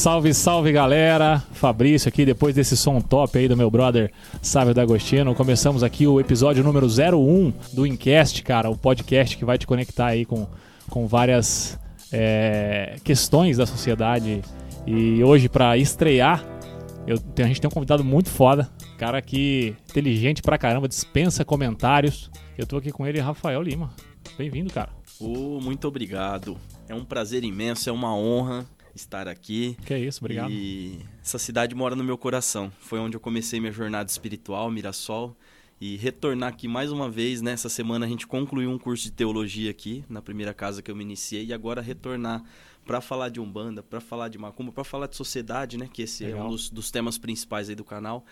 Salve, salve galera! Fabrício aqui, depois desse som top aí do meu brother Sávio D'Agostino. Começamos aqui o episódio número 01 do Incast, cara, o podcast que vai te conectar aí com, com várias é, questões da sociedade. E hoje, para estrear, eu, a gente tem um convidado muito foda, cara aqui inteligente pra caramba, dispensa comentários. Eu tô aqui com ele, Rafael Lima. Bem-vindo, cara. Oh, muito obrigado. É um prazer imenso, é uma honra estar aqui. Que é isso, obrigado. E essa cidade mora no meu coração. Foi onde eu comecei minha jornada espiritual, Mirassol. E retornar aqui mais uma vez, nessa né? semana a gente concluiu um curso de teologia aqui, na primeira casa que eu me iniciei, e agora retornar para falar de Umbanda, para falar de Macumba, para falar de sociedade, né? Que esse Legal. é um dos, dos, temas principais aí do canal.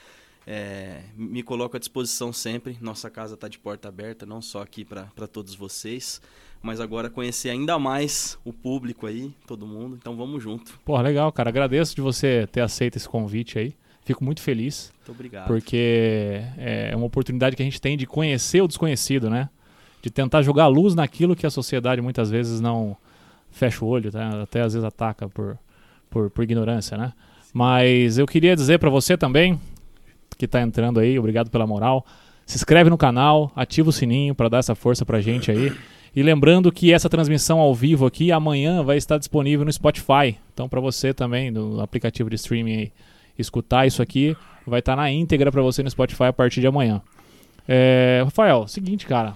É, me coloco à disposição sempre. Nossa casa está de porta aberta, não só aqui para todos vocês mas agora conhecer ainda mais o público aí, todo mundo. Então vamos junto. Pô, legal, cara. Agradeço de você ter aceito esse convite aí. Fico muito feliz. Muito obrigado. Porque é uma oportunidade que a gente tem de conhecer o desconhecido, né? De tentar jogar luz naquilo que a sociedade muitas vezes não fecha o olho, tá? até às vezes ataca por, por, por ignorância, né? Mas eu queria dizer para você também, que está entrando aí, obrigado pela moral. Se inscreve no canal, ativa o sininho para dar essa força pra gente aí. E lembrando que essa transmissão ao vivo aqui amanhã vai estar disponível no Spotify. Então, para você também, no aplicativo de streaming, escutar isso aqui, vai estar na íntegra para você no Spotify a partir de amanhã. É, Rafael, seguinte, cara.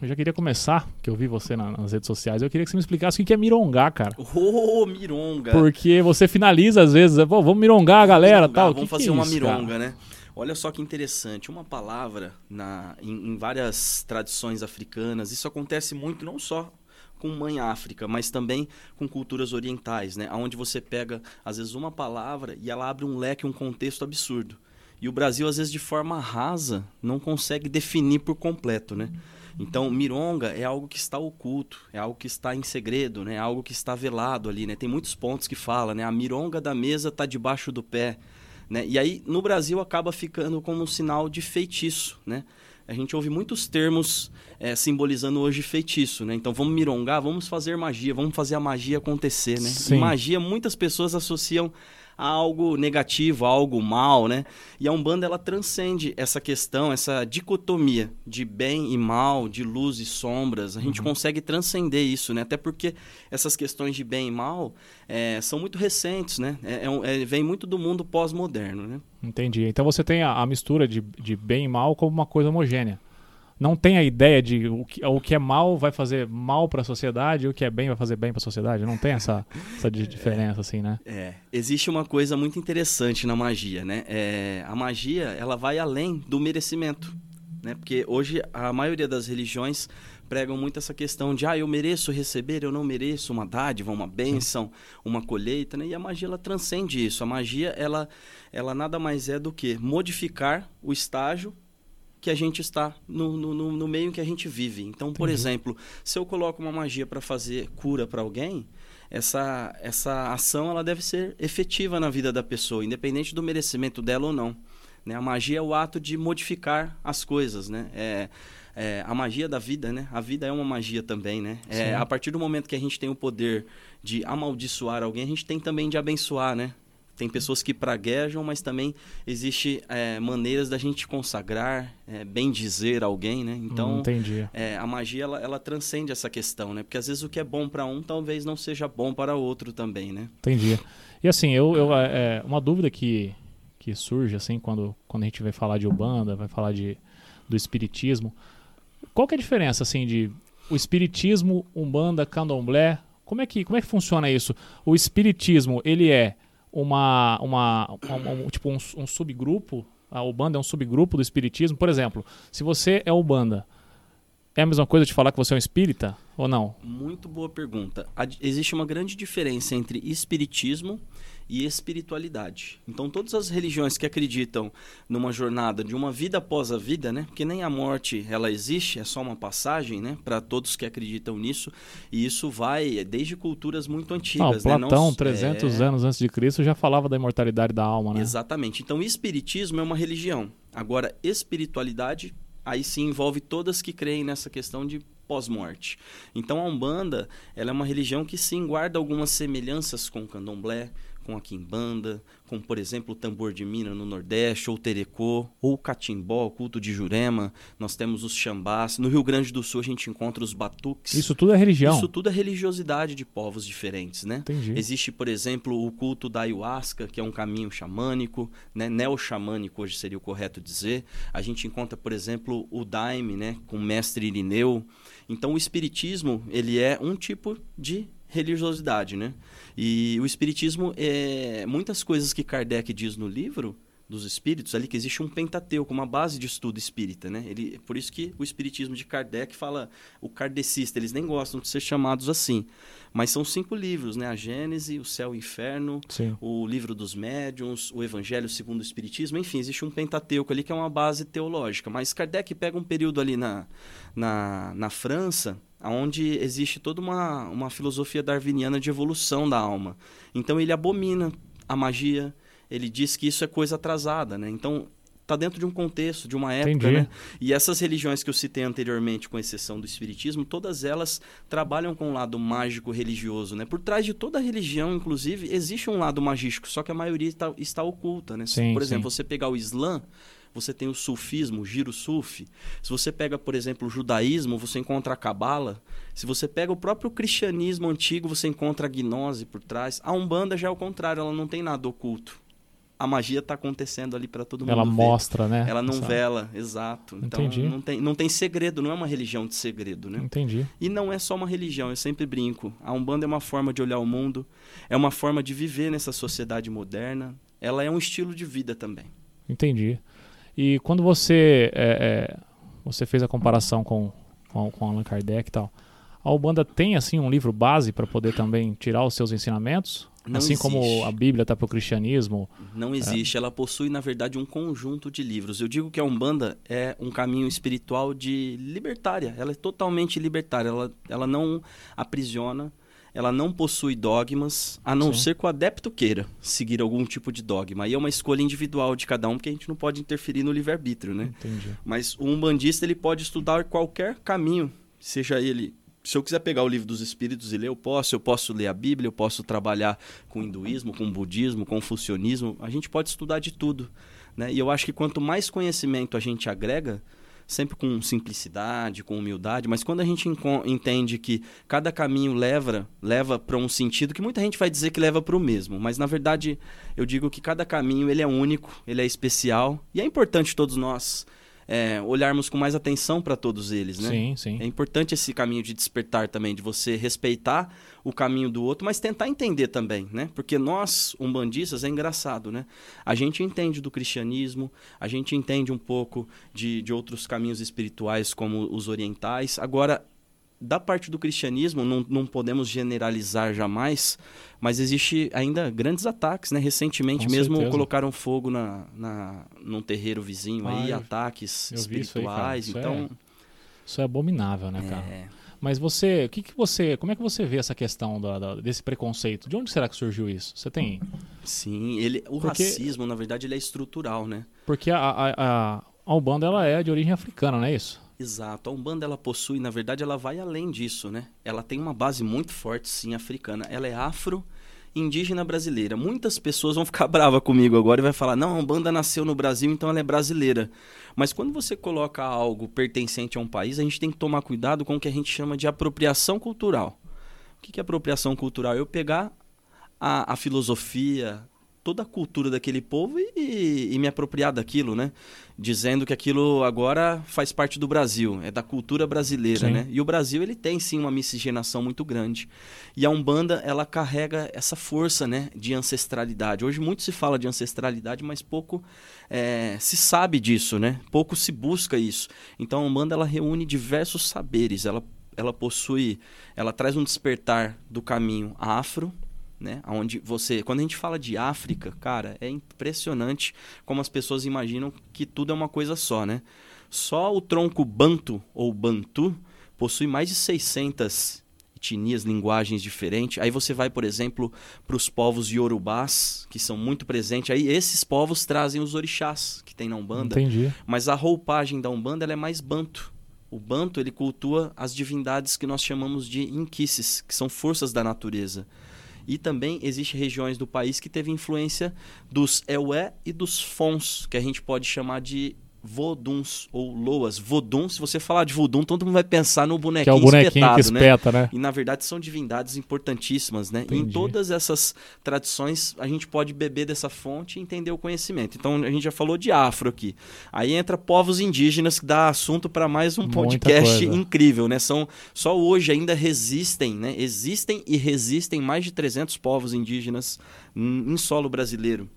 Eu já queria começar, que eu vi você na, nas redes sociais. Eu queria que você me explicasse o que é mirongar, cara. Ô, oh, mironga! Porque você finaliza às vezes, vamos mirongar a galera mirongar, tal. Vamos que fazer que é uma isso, mironga, cara? né? Olha só que interessante, uma palavra na, em, em, várias tradições africanas, isso acontece muito não só com mãe África, mas também com culturas orientais, né? Onde você pega, às vezes, uma palavra e ela abre um leque, um contexto absurdo. E o Brasil, às vezes, de forma rasa, não consegue definir por completo, né? Então, mironga é algo que está oculto, é algo que está em segredo, né? É algo que está velado ali, né? Tem muitos pontos que fala, né? A mironga da mesa está debaixo do pé. Né? E aí, no Brasil, acaba ficando como um sinal de feitiço. Né? A gente ouve muitos termos é, simbolizando hoje feitiço. Né? Então, vamos mirongar, vamos fazer magia, vamos fazer a magia acontecer. Né? Magia, muitas pessoas associam a algo negativo, a algo mal, né? E a Umbanda ela transcende essa questão, essa dicotomia de bem e mal, de luz e sombras. A gente uhum. consegue transcender isso, né? Até porque essas questões de bem e mal é, são muito recentes, né? É, é, é vem muito do mundo pós-moderno, né? Entendi. Então você tem a, a mistura de, de bem e mal como uma coisa homogênea não tem a ideia de o que, o que é mal vai fazer mal para a sociedade e o que é bem vai fazer bem para a sociedade. Não tem essa, essa diferença, assim, né? É. Existe uma coisa muito interessante na magia, né? É, a magia, ela vai além do merecimento, né? Porque hoje a maioria das religiões pregam muito essa questão de ah, eu mereço receber, eu não mereço uma dádiva, uma bênção, uma colheita, né? E a magia ela transcende isso. A magia ela ela nada mais é do que modificar o estágio que a gente está no, no, no meio em que a gente vive. Então, por exemplo, se eu coloco uma magia para fazer cura para alguém, essa, essa ação ela deve ser efetiva na vida da pessoa, independente do merecimento dela ou não. Né? A magia é o ato de modificar as coisas, né? É, é, a magia da vida, né? A vida é uma magia também, né? É, a partir do momento que a gente tem o poder de amaldiçoar alguém, a gente tem também de abençoar, né? Tem pessoas que praguejam, mas também existe é, maneiras da gente consagrar, é, bem dizer alguém, né? Então, é, a magia ela, ela, transcende essa questão, né? Porque às vezes o que é bom para um talvez não seja bom para outro também, né? Entendi. E assim, eu, eu é, uma dúvida que, que surge assim quando, quando a gente vai falar de ubanda, vai falar de do espiritismo, qual que é a diferença assim de o espiritismo, umbanda, candomblé? Como é que como é que funciona isso? O espiritismo ele é uma, uma, uma um, tipo um, um subgrupo, a Ubanda é um subgrupo do espiritismo. Por exemplo, se você é Ubanda, é a mesma coisa de falar que você é um espírita ou não? Muito boa pergunta. Existe uma grande diferença entre espiritismo e espiritualidade. Então, todas as religiões que acreditam numa jornada de uma vida após a vida, né? Porque nem a morte ela existe, é só uma passagem, né? Para todos que acreditam nisso. E isso vai desde culturas muito antigas. Não, Platão, né? Não, 300 é... anos antes de Cristo, já falava da imortalidade da alma, né? Exatamente. Então, espiritismo é uma religião. Agora, espiritualidade aí sim envolve todas que creem nessa questão de pós-morte. Então a Umbanda, ela é uma religião que sim guarda algumas semelhanças com o Candomblé, com a quimbanda, com, por exemplo, o tambor de mina no Nordeste, ou o terecô, ou o catimbó, o culto de Jurema. Nós temos os xambás. No Rio Grande do Sul a gente encontra os batuques. Isso tudo é religião. Isso tudo é religiosidade de povos diferentes, né? Entendi. Existe, por exemplo, o culto da ayahuasca, que é um caminho xamânico, né? neo-xamânico hoje seria o correto dizer. A gente encontra, por exemplo, o daime, né? com o mestre Irineu. Então o espiritismo, ele é um tipo de religiosidade, né? E o espiritismo é muitas coisas que Kardec diz no livro dos espíritos ali que existe um pentateuco, uma base de estudo espírita, né? Ele, por isso que o espiritismo de Kardec fala o kardecista, eles nem gostam de ser chamados assim, mas são cinco livros, né? A Gênese, o Céu e o Inferno, Sim. o Livro dos Médiuns, o Evangelho segundo o Espiritismo, enfim, existe um pentateuco ali que é uma base teológica, mas Kardec pega um período ali na, na, na França onde existe toda uma, uma filosofia darwiniana de evolução da alma. Então ele abomina a magia, ele diz que isso é coisa atrasada, né? Então está dentro de um contexto, de uma época, Entendi. né? E essas religiões que eu citei anteriormente, com exceção do espiritismo, todas elas trabalham com o lado mágico religioso, né? Por trás de toda religião, inclusive, existe um lado magístico, só que a maioria está, está oculta, né? Sim, Por exemplo, sim. você pegar o Islã, você tem o sufismo, o giro sufi. Se você pega, por exemplo, o judaísmo, você encontra a cabala. Se você pega o próprio cristianismo antigo, você encontra a gnose por trás. A Umbanda já é o contrário, ela não tem nada oculto. A magia está acontecendo ali para todo mundo Ela ver. mostra, né? Ela não Essa- vela, exato. Então Entendi. não tem, não tem segredo, não é uma religião de segredo, né? Entendi. E não é só uma religião, eu sempre brinco. A Umbanda é uma forma de olhar o mundo, é uma forma de viver nessa sociedade moderna. Ela é um estilo de vida também. Entendi. E quando você é, é, você fez a comparação com, com, com Allan Kardec e tal, a Ubanda tem assim um livro base para poder também tirar os seus ensinamentos? Não assim como existe. a Bíblia está para o cristianismo. Não existe. Ela possui, na verdade, um conjunto de livros. Eu digo que a Umbanda é um caminho espiritual de libertária. Ela é totalmente libertária. Ela, ela não aprisiona, ela não possui dogmas, a não Sim. ser que o adepto queira seguir algum tipo de dogma. Aí é uma escolha individual de cada um, porque a gente não pode interferir no livre-arbítrio, né? Entendi. Mas o umbandista ele pode estudar qualquer caminho, seja ele. Se eu quiser pegar o livro dos espíritos e ler, eu posso. Eu posso ler a Bíblia, eu posso trabalhar com hinduísmo, com budismo, com confucionismo. A gente pode estudar de tudo. Né? E eu acho que quanto mais conhecimento a gente agrega, sempre com simplicidade, com humildade, mas quando a gente entende que cada caminho leva leva para um sentido que muita gente vai dizer que leva para o mesmo, mas na verdade eu digo que cada caminho ele é único, ele é especial e é importante todos nós é, olharmos com mais atenção para todos eles, né? Sim, sim. É importante esse caminho de despertar também, de você respeitar o caminho do outro, mas tentar entender também, né? Porque nós, umbandistas, é engraçado, né? A gente entende do cristianismo, a gente entende um pouco de, de outros caminhos espirituais, como os orientais. Agora, da parte do cristianismo, não, não podemos generalizar jamais, mas existe ainda grandes ataques, né? Recentemente Com mesmo certeza. colocaram fogo na, na, num terreiro vizinho Ah, aí, eu- ataques eu isso aí, espirituais. Isso é- então, Isso é abominável, né, cara? é, Mas você, o que, que você, como é que você vê essa questão da- da- desse preconceito? De onde será que surgiu isso? Você tem? Sim, ele, o Porque- racismo, na verdade, ele é estrutural, né? Porque a, a, a, a Ubanda ela é de origem africana, não é isso? Exato. A Umbanda, ela possui, na verdade, ela vai além disso, né? Ela tem uma base muito forte, sim, africana. Ela é afro indígena brasileira. Muitas pessoas vão ficar bravas comigo agora e vai falar: "Não, a Umbanda nasceu no Brasil, então ela é brasileira". Mas quando você coloca algo pertencente a um país, a gente tem que tomar cuidado com o que a gente chama de apropriação cultural. O que é apropriação cultural? Eu pegar a, a filosofia, toda a cultura daquele povo e, e me apropriar daquilo, né? Dizendo que aquilo agora faz parte do Brasil, é da cultura brasileira, Sim. né? E o Brasil, ele tem sim uma miscigenação muito grande. E a Umbanda, ela carrega essa força, né, de ancestralidade. Hoje muito se fala de ancestralidade, mas pouco é, se sabe disso, né? Pouco se busca isso. Então a Umbanda, ela reúne diversos saberes, ela ela possui, ela traz um despertar do caminho afro, né? Onde você, quando a gente fala de África, cara, é impressionante como as pessoas imaginam que tudo é uma coisa só, né? Só o tronco banto ou bantu possui mais de 600 etnias, linguagens diferentes. Aí você vai, por exemplo, para os povos iorubás, que são muito presentes. Aí esses povos trazem os orixás que tem na Umbanda. Entendi. Mas a roupagem da Umbanda é mais banto. O banto ele cultua as divindades que nós chamamos de inquices, que são forças da natureza. E também existem regiões do país que teve influência dos Eué e dos Fons, que a gente pode chamar de voduns ou loas. Vodum, se você falar de vodum, todo mundo vai pensar no bonequinho, que é o bonequinho espetado, que espeta, né? né? E na verdade são divindades importantíssimas, né? E em Entendi. todas essas tradições a gente pode beber dessa fonte e entender o conhecimento. Então a gente já falou de afro aqui. Aí entra povos indígenas que dá assunto para mais um podcast incrível, né? São só hoje ainda resistem, né? Existem e resistem mais de 300 povos indígenas em solo brasileiro.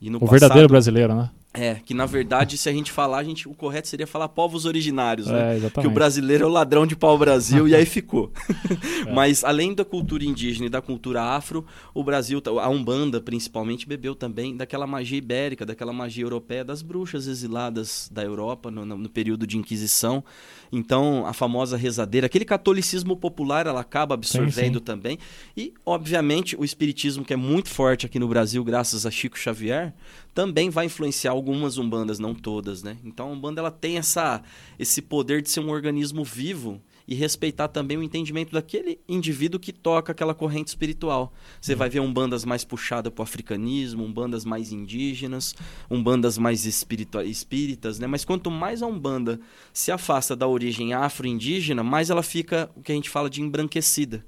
E no O verdadeiro passado- brasileiro, né? É, que na verdade, se a gente falar, a gente, o correto seria falar povos originários, né? É, Que o brasileiro é o ladrão de pau-brasil e aí ficou. Mas além da cultura indígena e da cultura afro, o Brasil, a Umbanda principalmente, bebeu também daquela magia ibérica, daquela magia europeia, das bruxas exiladas da Europa no, no- período de Inquisição. Então, a famosa rezadeira, aquele catolicismo popular, ela acaba absorvendo sim. também. E, obviamente, o espiritismo, que é muito forte aqui no Brasil, graças a Chico Xavier, também vai influenciar algumas umbandas, não todas, né? Então a umbanda ela tem essa, esse poder de ser um organismo vivo e respeitar também o entendimento daquele indivíduo que toca aquela corrente espiritual. Você vai ver umbandas mais puxadas para o africanismo, umbandas mais indígenas, umbandas mais espíritas, né? Mas quanto mais a umbanda se afasta da origem afro-indígena, mais ela fica o que a gente fala de embranquecida.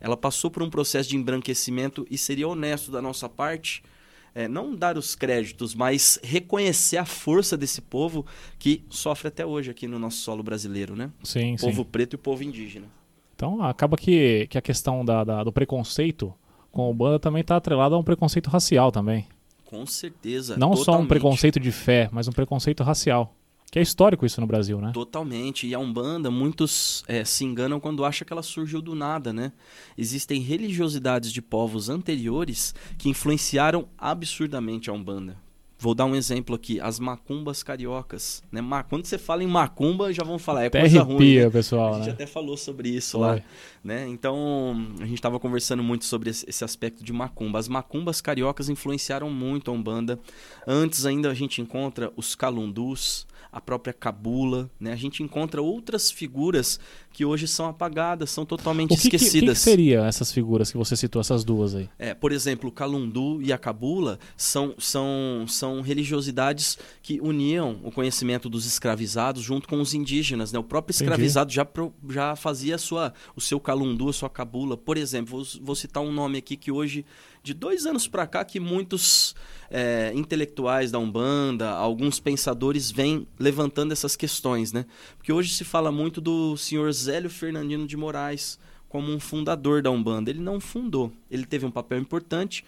Ela passou por um processo de embranquecimento e seria honesto da nossa parte é, não dar os créditos, mas reconhecer a força desse povo que sofre até hoje aqui no nosso solo brasileiro, né? Sim, sim. Povo preto e povo indígena. Então acaba que, que a questão da, da- do preconceito com o banda também está atrelada a um preconceito racial também. Com certeza. Não só um totalmente. preconceito de fé, mas um preconceito racial. Que é histórico isso no Brasil, né? Totalmente. E a Umbanda, muitos é, se enganam quando acham que ela surgiu do nada, né? Existem religiosidades de povos anteriores que influenciaram absurdamente a Umbanda. Vou dar um exemplo aqui, as macumbas cariocas. Né? Quando você fala em macumba, já vão falar, é Até coisa ruim. arrepia, né? pessoal, A gente né? até falou sobre isso Foi. lá. Né? Então, a gente estava conversando muito sobre esse aspecto de macumba. As macumbas cariocas influenciaram muito a Umbanda. Antes ainda a gente encontra os calundus, a própria cabula, né? A gente encontra outras figuras que hoje são apagadas, são totalmente O que, que, o que que esquecidas. seria essas figuras que você citou, essas duas aí? É, por exemplo, o Calundu e a Cabula são, são, são religiosidades que uniam o conhecimento dos escravizados junto com os indígenas. Né? O próprio Entendi. escravizado já, pro- já fazia sua, o seu Calundu, a sua Cabula. Por exemplo, vou, vou citar um nome aqui que hoje, de dois anos para cá, que muitos é, intelectuais da Umbanda, alguns pensadores vêm levantando essas questões. Né? Porque hoje se fala muito do senhor Zélio Fernandino de Moraes como um fundador da Umbanda. Ele não fundou. Ele teve um papel importante,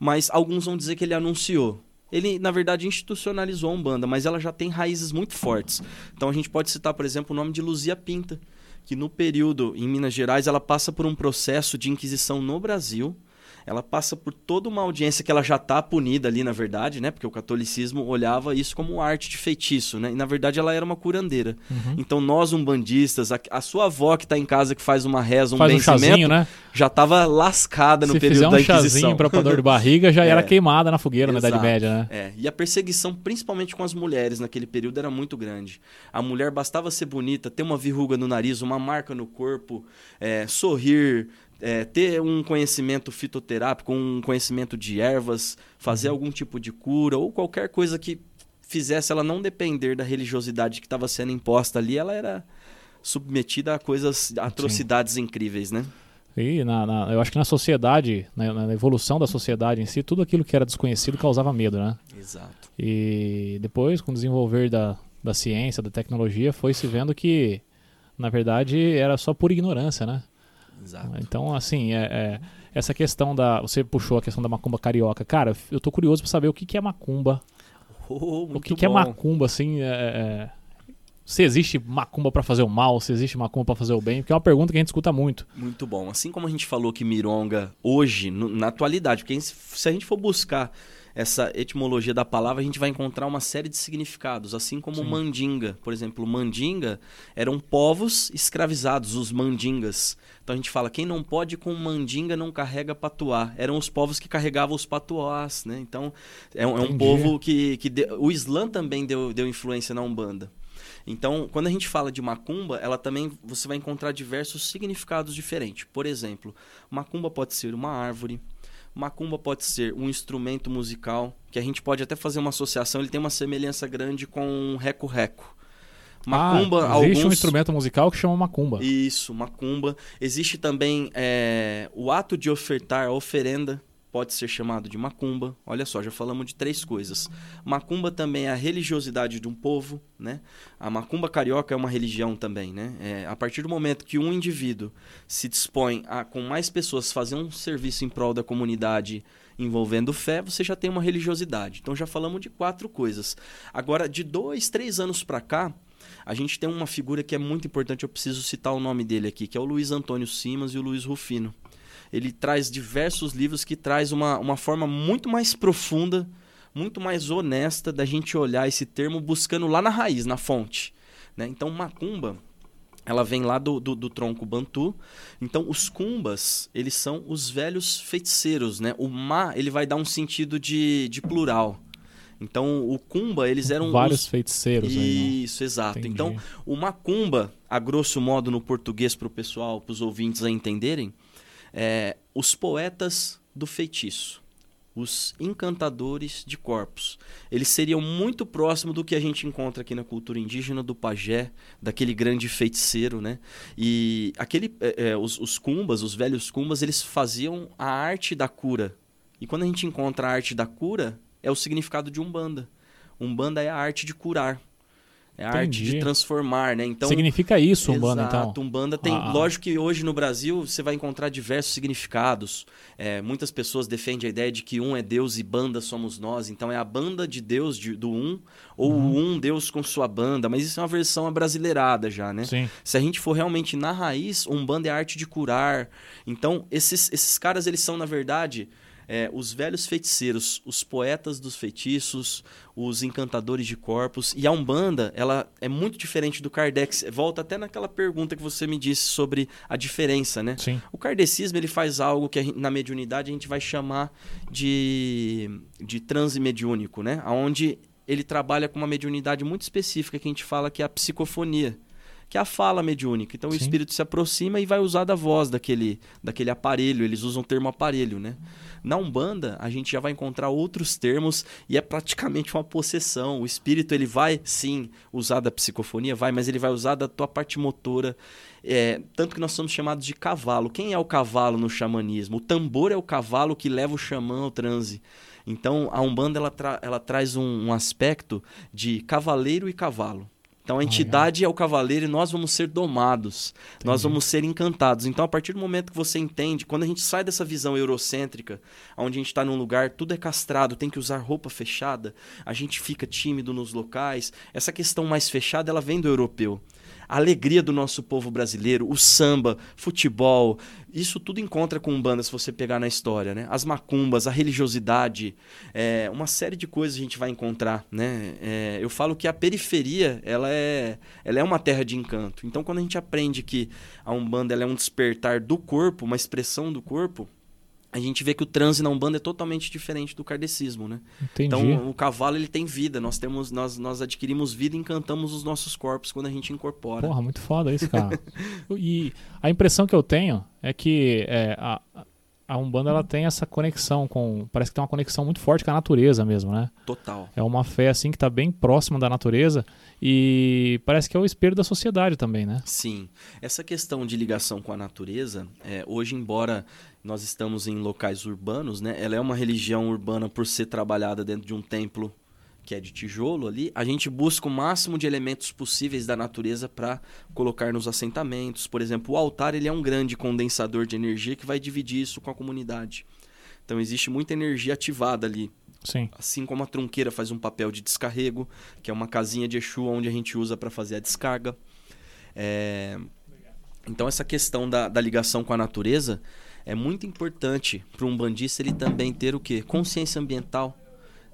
mas alguns vão dizer que ele anunciou. Ele, na verdade, institucionalizou a Umbanda, mas ela já tem raízes muito fortes. Então a gente pode citar, por exemplo, o nome de Luzia Pinta, que no período em Minas Gerais ela passa por um processo de inquisição no Brasil. Ela passa por toda uma audiência que ela já está punida ali, na verdade, né? Porque o catolicismo olhava isso como arte de feitiço, né? E na verdade ela era uma curandeira. Uhum. Então nós umbandistas, a, a sua avó que está em casa que faz uma reza, um Faz um chazinho, né? já estava lascada no Se período fizer um da Inquisição. chazinho pra dor de barriga, já era É. queimada na fogueira na Idade Exato. Média, né? É, e a perseguição, principalmente com as mulheres naquele período, era muito grande. A mulher bastava ser bonita, ter uma verruga no nariz, uma marca no corpo, é, sorrir, é, ter um conhecimento fitoterápico, um conhecimento de ervas, fazer algum tipo de cura ou qualquer coisa que fizesse ela não depender da religiosidade que estava sendo imposta ali, ela era submetida a coisas, a atrocidades incríveis, né? E na, na- eu acho que na sociedade, na, na evolução da sociedade em si, tudo aquilo que era desconhecido causava medo, né? Exato. E depois, com o desenvolver da, da ciência, da tecnologia, foi se vendo que, na verdade, era só por ignorância, né? Exato. Então, assim, é, é, essa questão da. Você puxou a questão da macumba carioca. Cara, eu tô curioso pra saber o que, que é macumba. Oh, o que, que é macumba, assim. é- é- se existe macumba pra fazer o mal, se existe macumba pra fazer o bem, porque é uma pergunta que a gente escuta muito. Muito bom. Assim como a gente falou que Mironga hoje, no- na atualidade, porque se a gente for buscar essa etimologia da palavra, a gente vai encontrar uma série de significados, assim como Sim. mandinga. Por exemplo, mandinga eram povos escravizados, os mandingas. Então a gente fala, quem não pode com mandinga não carrega patuá. Eram os povos que carregavam os patuás, né? Então é, um- é um povo que, que deu- o Islã também deu, deu influência na Umbanda. Então, quando a gente fala de macumba, ela também você vai encontrar diversos significados diferentes. Por exemplo, macumba pode ser uma árvore, macumba pode ser um instrumento musical, que a gente pode até fazer uma associação, ele tem uma semelhança grande com um reco-reco. Macumba, ah, existe alguns... um instrumento musical que chama macumba. Isso, macumba. Existe também é, o ato de ofertar a oferenda, pode ser chamado de macumba. Olha só, já falamos de três coisas. Macumba também é a religiosidade de um povo, né? A macumba carioca é uma religião também, né? É, a partir do momento que um indivíduo se dispõe a, com mais pessoas, fazer um serviço em prol da comunidade envolvendo fé, você já tem uma religiosidade. Então já falamos de quatro coisas. Agora, de dois, três anos para cá, a gente tem uma figura que é muito importante, eu preciso citar o nome dele aqui, que é o Luiz Antônio Simas e o Luiz Rufino. Ele traz diversos livros que traz uma, uma forma muito mais profunda, muito mais honesta da gente olhar esse termo buscando lá na raiz, na fonte. Né? Então, macumba, ela vem lá do, do, do tronco bantu. Então, os cumbas, eles são os velhos feiticeiros. Né? O ma, ele vai dar um sentido de, de plural. Então, o cumba, eles eram Vários os... feiticeiros aí. né? Isso, exato. Entendi. Então, o macumba, a grosso modo no português para o pessoal, para os ouvintes a entenderem, é os poetas do feitiço, os encantadores de corpos. Eles seriam muito próximo do que a gente encontra aqui na cultura indígena do pajé, daquele grande feiticeiro, né? E aquele, é, é, os, os cumbas, os velhos cumbas, eles faziam a arte da cura. E quando a gente encontra a arte da cura, é o significado de umbanda. Umbanda é a arte de curar. É a arte de transformar, né? Então, Significa isso, Umbanda, Exato, então. Umbanda tem. Ah. Lógico que hoje no Brasil você vai encontrar diversos significados. É, muitas pessoas defendem a ideia de que um é Deus e banda somos nós. Então é a banda de Deus de- do um, ou Uhum. o um Deus com sua banda. Mas isso é uma versão abrasileirada já, né? Sim. Se a gente for realmente na raiz, Umbanda é a arte de curar. Então, esses, esses caras, eles são, na verdade, é, os velhos feiticeiros, os poetas dos feitiços, os encantadores de corpos. E a Umbanda, ela é muito diferente do Kardec. Volta até naquela pergunta que você me disse sobre a diferença, né? Sim. O kardecismo ele faz algo que na mediunidade a gente vai chamar de, de transe mediúnico, né? Onde ele trabalha com uma mediunidade muito específica que a gente fala que é a psicofonia, que é a fala mediúnica. Então o Sim. espírito se aproxima e vai usar da voz daquele, daquele aparelho, eles usam o termo aparelho, né? Na Umbanda, a gente já vai encontrar outros termos e é praticamente uma possessão. O espírito ele vai sim usar da psicofonia, vai, mas ele vai usar da tua parte motora. É, tanto que nós somos chamados de cavalo. Quem é o cavalo no xamanismo? O tambor é o cavalo que leva o xamã ao transe. Então a Umbanda ela, tra- ela traz um, um aspecto de cavaleiro e cavalo. Então a entidade é o cavaleiro e nós vamos ser domados. Nós Entendi. vamos ser encantados. Então, a partir do momento que você entende, quando a gente sai dessa visão eurocêntrica, onde a gente está num lugar, tudo é castrado, tem que usar roupa fechada, a gente fica tímido nos locais. Essa questão mais fechada, ela vem do europeu. A alegria do nosso povo brasileiro, o samba, futebol, isso tudo encontra com Umbanda se você pegar na história, né? As macumbas, a religiosidade, é, uma série de coisas a gente vai encontrar, né? É, eu falo que a periferia, ela é, ela é uma terra de encanto. Então, quando a gente aprende que a Umbanda ela é um despertar do corpo, uma expressão do corpo, a gente vê que o transe na Umbanda é totalmente diferente do kardecismo, né? Entendi. Então, o cavalo ele tem vida, nós temos nós, nós adquirimos vida e encantamos os nossos corpos quando a gente incorpora. Porra, muito foda isso, cara. e a impressão que eu tenho é que é, a, a Umbanda ela tem essa conexão com. Parece que tem uma conexão muito forte com a natureza mesmo, né? Total. É uma fé assim que tá bem próxima da natureza e parece que é o espelho da sociedade também, né? Sim. Essa questão de ligação com a natureza, é, hoje, embora nós estamos em locais urbanos, né, ela é uma religião urbana por ser trabalhada dentro de um templo que é de tijolo ali, a gente busca o máximo de elementos possíveis da natureza para colocar nos assentamentos. Por exemplo, o altar ele é um grande condensador de energia que vai dividir isso com a comunidade. Então existe muita energia ativada ali. Sim. Assim como a trunqueira faz um papel de descarrego, que é uma casinha de Exu onde a gente usa para fazer a descarga. É, Então essa questão da, da ligação com a natureza é muito importante para um bandista ele também ter o quê? Consciência ambiental.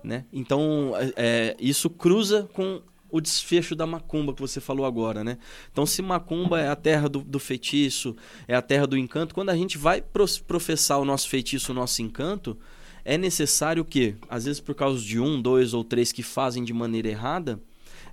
né? Então, é, é, isso cruza com o desfecho da macumba que você falou agora, né? Então, se macumba é a terra do, do feitiço, é a terra do encanto, quando a gente vai professar o nosso feitiço, o nosso encanto, é necessário que, às vezes por causa de um, dois ou três que fazem de maneira errada,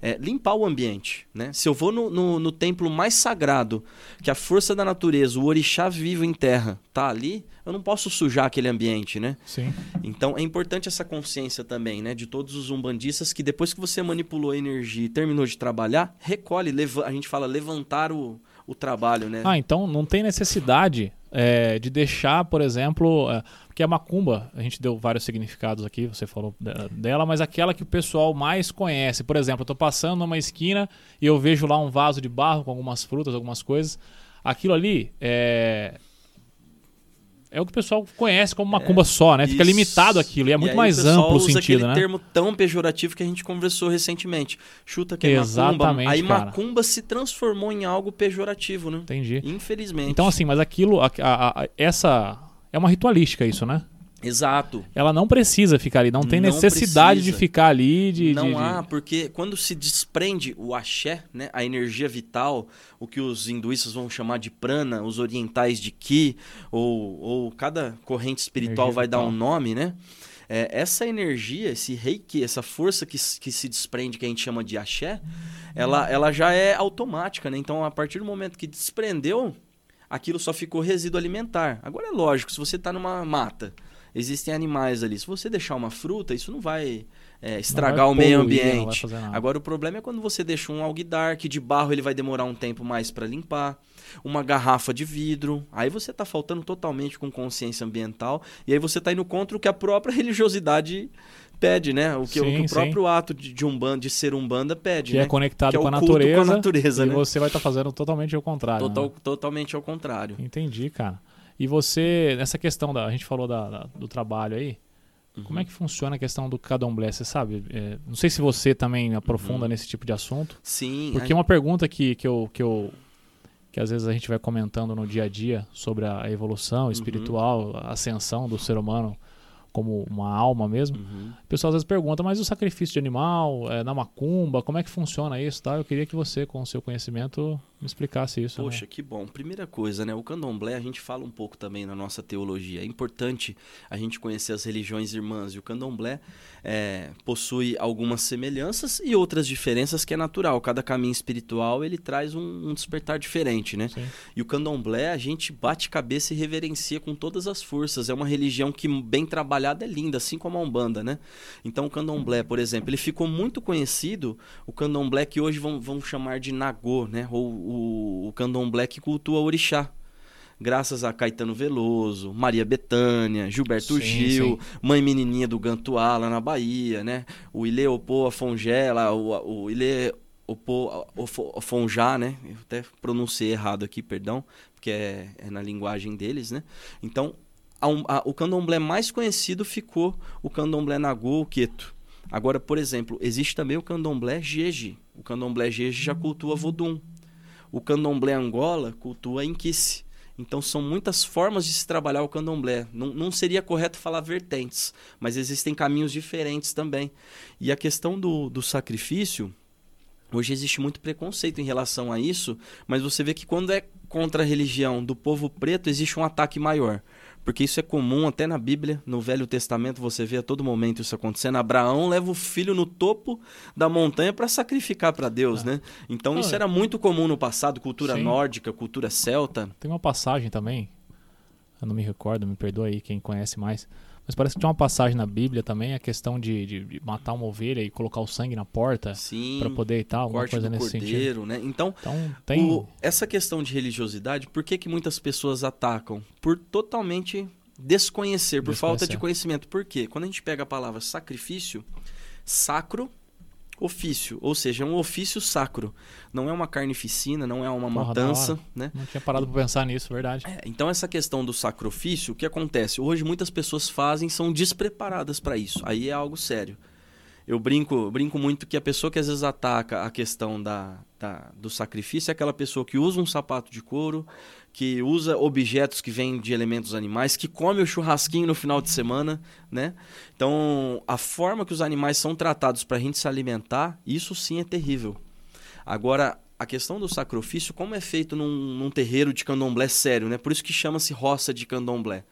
é, limpar o ambiente. Né? Se eu vou no, no, no, templo mais sagrado, que a força da natureza, o orixá vivo em terra, tá ali, eu não posso sujar aquele ambiente, né? Sim. Então é importante essa consciência também, né? De todos os umbandistas que depois que você manipulou a energia e terminou de trabalhar, recolhe, a gente fala levantar o, o trabalho, né? Ah, então não tem necessidade é, de deixar, por exemplo, é, porque a macumba, a gente deu vários significados aqui, você falou dela, mas aquela que o pessoal mais conhece. Por exemplo, eu estou passando numa esquina e eu vejo lá um vaso de barro com algumas frutas, algumas coisas. Aquilo ali é, é o que o pessoal conhece como macumba é, só, né? Fica isso. limitado aquilo e é muito e mais amplo o sentido, né? termo tão pejorativo que a gente conversou recentemente. Chuta que é Exatamente, macumba. Aí cara. macumba se transformou em algo pejorativo, né? Entendi. Infelizmente. Então assim, mas aquilo, a, a, a, essa é uma ritualística isso, né? Exato. Ela não precisa ficar ali, não tem não necessidade precisa. de ficar ali. De, não de, há, porque quando se desprende o axé, né, a energia vital, o que os hinduístas vão chamar de prana, os orientais de ki, ou, ou cada corrente espiritual energia vai vital. dar um nome, né? É, essa energia, esse reiki, essa força que, que se desprende, que a gente chama de axé, ela, ela já é automática, né? Então, a partir do momento que desprendeu, aquilo só ficou resíduo alimentar. Agora é lógico, se você está numa mata existem animais ali. Se você deixar uma fruta, isso não vai é, estragar não vai o meio ambiente. Agora o problema é quando você deixa um alguidar que de barro ele vai demorar um tempo mais para limpar, uma garrafa de vidro. Aí você está faltando totalmente com consciência ambiental e aí você está indo contra o que a própria religiosidade pede, né? O que, sim, o, que o, próprio ato de, de, um bando, de ser um banda pede, que é né? é conectado que é com, a natureza, com a natureza. E né? você vai estar tá fazendo totalmente ao contrário. Total, né? Totalmente ao contrário. Entendi, cara. E você, nessa questão da. A gente falou da, da do trabalho aí. Uhum. Como é que funciona a questão do cadomblé? Você sabe? É, não sei se você também aprofunda uhum. nesse tipo de assunto. Sim. Porque uma pergunta que, que, eu, que eu. que às vezes a gente vai comentando no dia a dia sobre a evolução uhum. espiritual, uhum. a ascensão do ser humano como uma alma mesmo. Uhum. O pessoal às vezes pergunta, mas o sacrifício de animal, é, na macumba, como é que funciona isso? Tá? Eu queria que você, com o seu conhecimento, me explicasse isso. Né? Poxa, né? que bom. Primeira coisa, né? O candomblé, a gente fala um pouco também na nossa teologia. É importante a gente conhecer as religiões irmãs. E o candomblé é, possui algumas semelhanças e outras diferenças que é natural. Cada caminho espiritual, ele traz um, um despertar diferente, né? Sim. E o candomblé, a gente bate cabeça e reverencia com todas as forças. É uma religião que, bem trabalhada, é linda, assim como a Umbanda, né? Então, o candomblé, por exemplo, ele ficou muito conhecido, o candomblé que hoje vão, vão chamar de Nagô, né? Ou o, o candomblé que cultua orixá. Graças a Caetano Veloso, Maria Bethânia, Gilberto sim, Gil, sim. Mãe Menininha do Gantuá, lá na Bahia, né? O Ile Opô Afongela, o, o Ile Opô Afonjá, né? Eu até pronunciei errado aqui, perdão, porque é, é na linguagem deles, né? Então, a, a, o candomblé mais conhecido ficou o candomblé Nagô, o Queto. Agora, por exemplo, existe também o candomblé Jeje. O candomblé Jeje já cultua Vodum. O candomblé Angola cultua Inquice. Então são muitas formas de se trabalhar o candomblé. Não, não, seria correto falar vertentes, mas existem caminhos diferentes também. E a questão do, do sacrifício, hoje existe muito preconceito em relação a isso, mas você vê que quando é contra a religião do povo preto, existe um ataque maior porque isso é comum até na Bíblia, no Velho Testamento você vê a todo momento isso acontecendo. Abraão leva o filho no topo da montanha para sacrificar para Deus, ah. né? Então ah, isso era muito comum no passado, cultura sim. nórdica, cultura celta. Tem uma passagem também, eu não me recordo, me perdoa aí quem conhece mais, mas parece que tinha uma passagem na Bíblia também, a questão de, de, de matar uma ovelha e colocar o sangue na porta para poder e tal, alguma coisa nesse cordeiro, sentido. Né? Então, então tem... O, essa questão de religiosidade, por que, que muitas pessoas atacam? Por totalmente desconhecer, por desconhecer. falta de conhecimento. Por quê? Quando a gente pega a palavra sacrifício, sacro ofício, ou seja, é um ofício sacro. Não é uma carnificina, não é uma Porra, matança, né? Não tinha parado para pensar nisso, verdade. É, então essa questão do sacrifício, o que acontece? Hoje muitas pessoas fazem, são despreparadas para isso. Aí é algo sério. Eu brinco, brinco muito que a pessoa que às vezes ataca a questão da, da, do sacrifício é aquela pessoa que usa um sapato de couro, que usa objetos que vêm de elementos animais, que come o churrasquinho no final de semana, né? Então, a forma que os animais são tratados para a gente se alimentar, isso sim é terrível. Agora, a questão do sacrifício, como é feito num, num terreiro de candomblé sério, né? Por isso que chama-se roça de candomblé.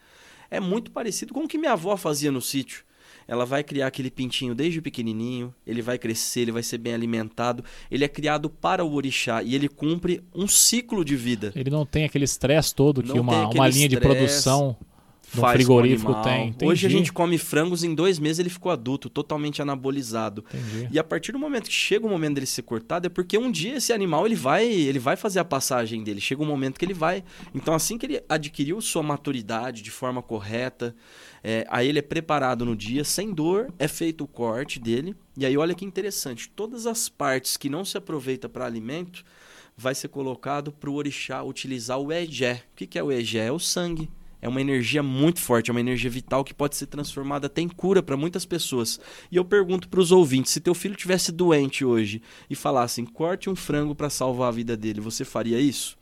É muito parecido com o que minha avó fazia no sítio. Ela vai criar aquele pintinho desde pequenininho, ele vai crescer, ele vai ser bem alimentado. Ele é criado para o orixá e ele cumpre um ciclo de vida. Ele não tem aquele estresse todo que uma, uma linha de produção no faz frigorífico tem. Entendi. Hoje a gente come frangos, em dois meses ele ficou adulto, totalmente anabolizado. Entendi. E a partir do momento que chega o momento dele ser cortado, é porque um dia esse animal ele vai, ele vai fazer a passagem dele. Chega um momento que ele vai. Então, assim que ele adquiriu sua maturidade de forma correta, é, aí ele é preparado no dia, sem dor, é feito o corte dele. E aí, olha que interessante: todas as partes que não se aproveita para alimento vai ser colocado para o orixá utilizar o egé. O que, que é o egé? É o sangue. É uma energia muito forte, é uma energia vital que pode ser transformada, tem cura para muitas pessoas. E eu pergunto para os ouvintes, se teu filho tivesse doente hoje e falassem, corte um frango para salvar a vida dele, você faria isso?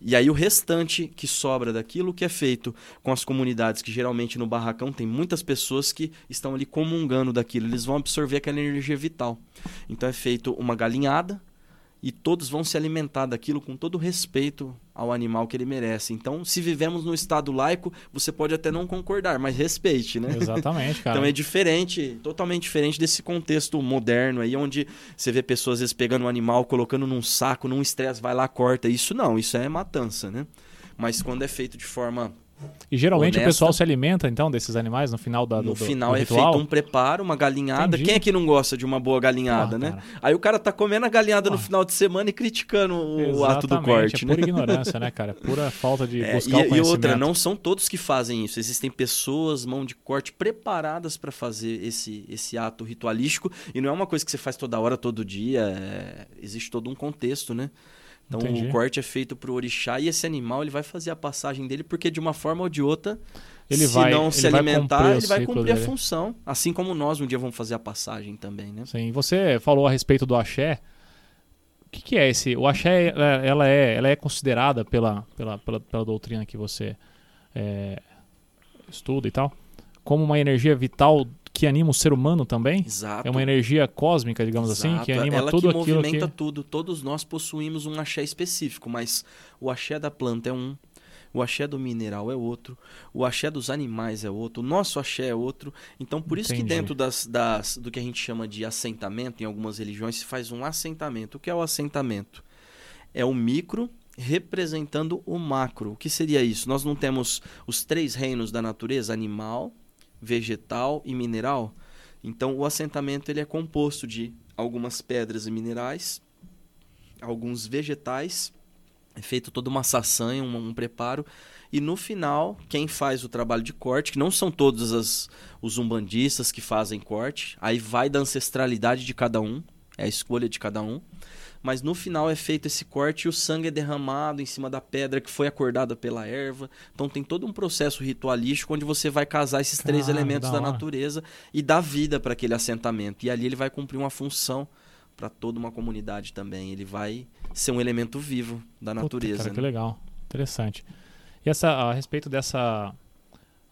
E aí o restante que sobra daquilo que é feito com as comunidades, que geralmente no barracão tem muitas pessoas que estão ali comungando daquilo, eles vão absorver aquela energia vital. Então é feito uma galinhada, e todos vão se alimentar daquilo com todo respeito ao animal que ele merece. Então, se vivemos no estado laico, você pode até não concordar, mas respeite, né? Exatamente, cara. Então é diferente, totalmente diferente desse contexto moderno aí, onde você vê pessoas às vezes pegando um animal, colocando num saco, num estresse, vai lá, corta. Isso não, isso é matança, né? Mas quando é feito de forma E geralmente o honesta. pessoal se alimenta, então, desses animais no final da, do, No final do é ritual? feito um preparo, uma galinhada. Entendi. Quem é que não gosta de uma boa galinhada, Ah, né? cara. Aí o cara tá comendo a galinhada no Ah. final de semana e criticando o ato do Exatamente, corte, é né? pura ignorância, né, cara? Pura falta de É, buscar o e, e conhecimento. outra, não são todos que fazem isso. Existem pessoas, mão de corte, preparadas para fazer esse, esse ato ritualístico. E não é uma coisa que você faz toda hora, todo dia. é- Existe todo um contexto, né? Então Entendi. o corte é feito pro orixá e esse animal ele vai fazer a passagem dele porque de uma forma ou de outra, Ele se vai- não se alimentar, o ele vai cumprir a dele. função. Assim como nós um dia vamos fazer a passagem também, né? Sim, você falou a respeito do axé. O que, que é esse? O axé, ela é, ela é considerada pela, pela, pela, pela doutrina que você é, estuda e tal, como uma energia vital que anima o ser humano também? Exato. É uma energia cósmica, digamos assim, que Exato. anima Ela tudo que aquilo movimenta que... tudo. Todos nós possuímos um axé específico, mas o axé da planta é um, o axé do mineral é outro, o axé dos animais é outro, o nosso axé é outro. Então, por isso Entendi. que dentro das, das, do que a gente chama de assentamento, em algumas religiões, se faz um assentamento. O que é o assentamento? É o micro representando o macro. O que seria isso? Nós não temos os três reinos da natureza, animal, vegetal e mineral? Então, o assentamento ele é composto de algumas pedras e minerais, alguns vegetais, é feito toda uma saçanha, um, um preparo, e no final, quem faz o trabalho de corte, que não são todos as, os umbandistas que fazem corte, aí vai da ancestralidade de cada um, é a escolha de cada um, mas no final é feito esse corte e o sangue é derramado em cima da pedra que foi acordada pela erva. Então tem todo um processo ritualístico onde você vai casar esses três Cara, elementos da da natureza e dar vida para aquele assentamento. E ali ele vai cumprir uma função para toda uma comunidade também. Ele vai ser um elemento vivo da Puta, natureza. cara, que né? legal. Interessante. E essa, a respeito dessa,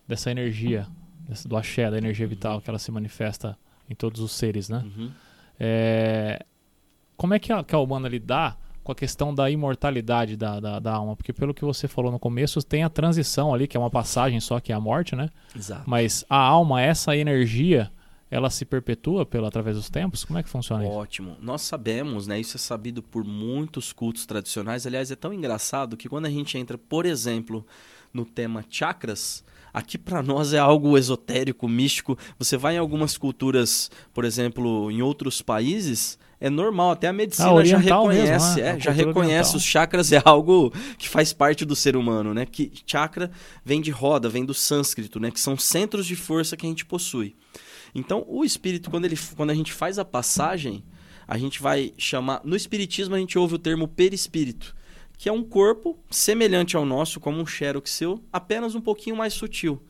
dessa energia, dessa- do axé, da energia vital, que ela se manifesta em todos os seres, né? Uhum. É, como é que a, que a Umbanda lidar com a questão da imortalidade da, da, da alma? Porque pelo que você falou no começo, tem a transição ali, que é uma passagem só, que é a morte, né? Exato. Mas a alma, essa energia, ela se perpetua pelo, através dos tempos? Como é que funciona isso? Ótimo. Nós sabemos, né? Isso é sabido por muitos cultos tradicionais. Aliás, é tão engraçado que quando a gente entra, por exemplo, no tema chakras, aqui para nós é algo esotérico, místico. Você vai em algumas culturas, por exemplo, em outros países, é normal, até a medicina Ah, já oriental mesmo, reconhece, né? é, A já reconhece oriental. os chakras é algo que faz parte do ser humano, né? Que chakra vem de roda, vem do sânscrito, né? Que são centros de força que a gente possui. Então, o espírito, quando, ele, quando a gente faz a passagem, a gente vai chamar. No espiritismo, a gente ouve o termo perispírito, que é um corpo semelhante ao nosso, como um xerox seu, apenas um pouquinho mais sutil.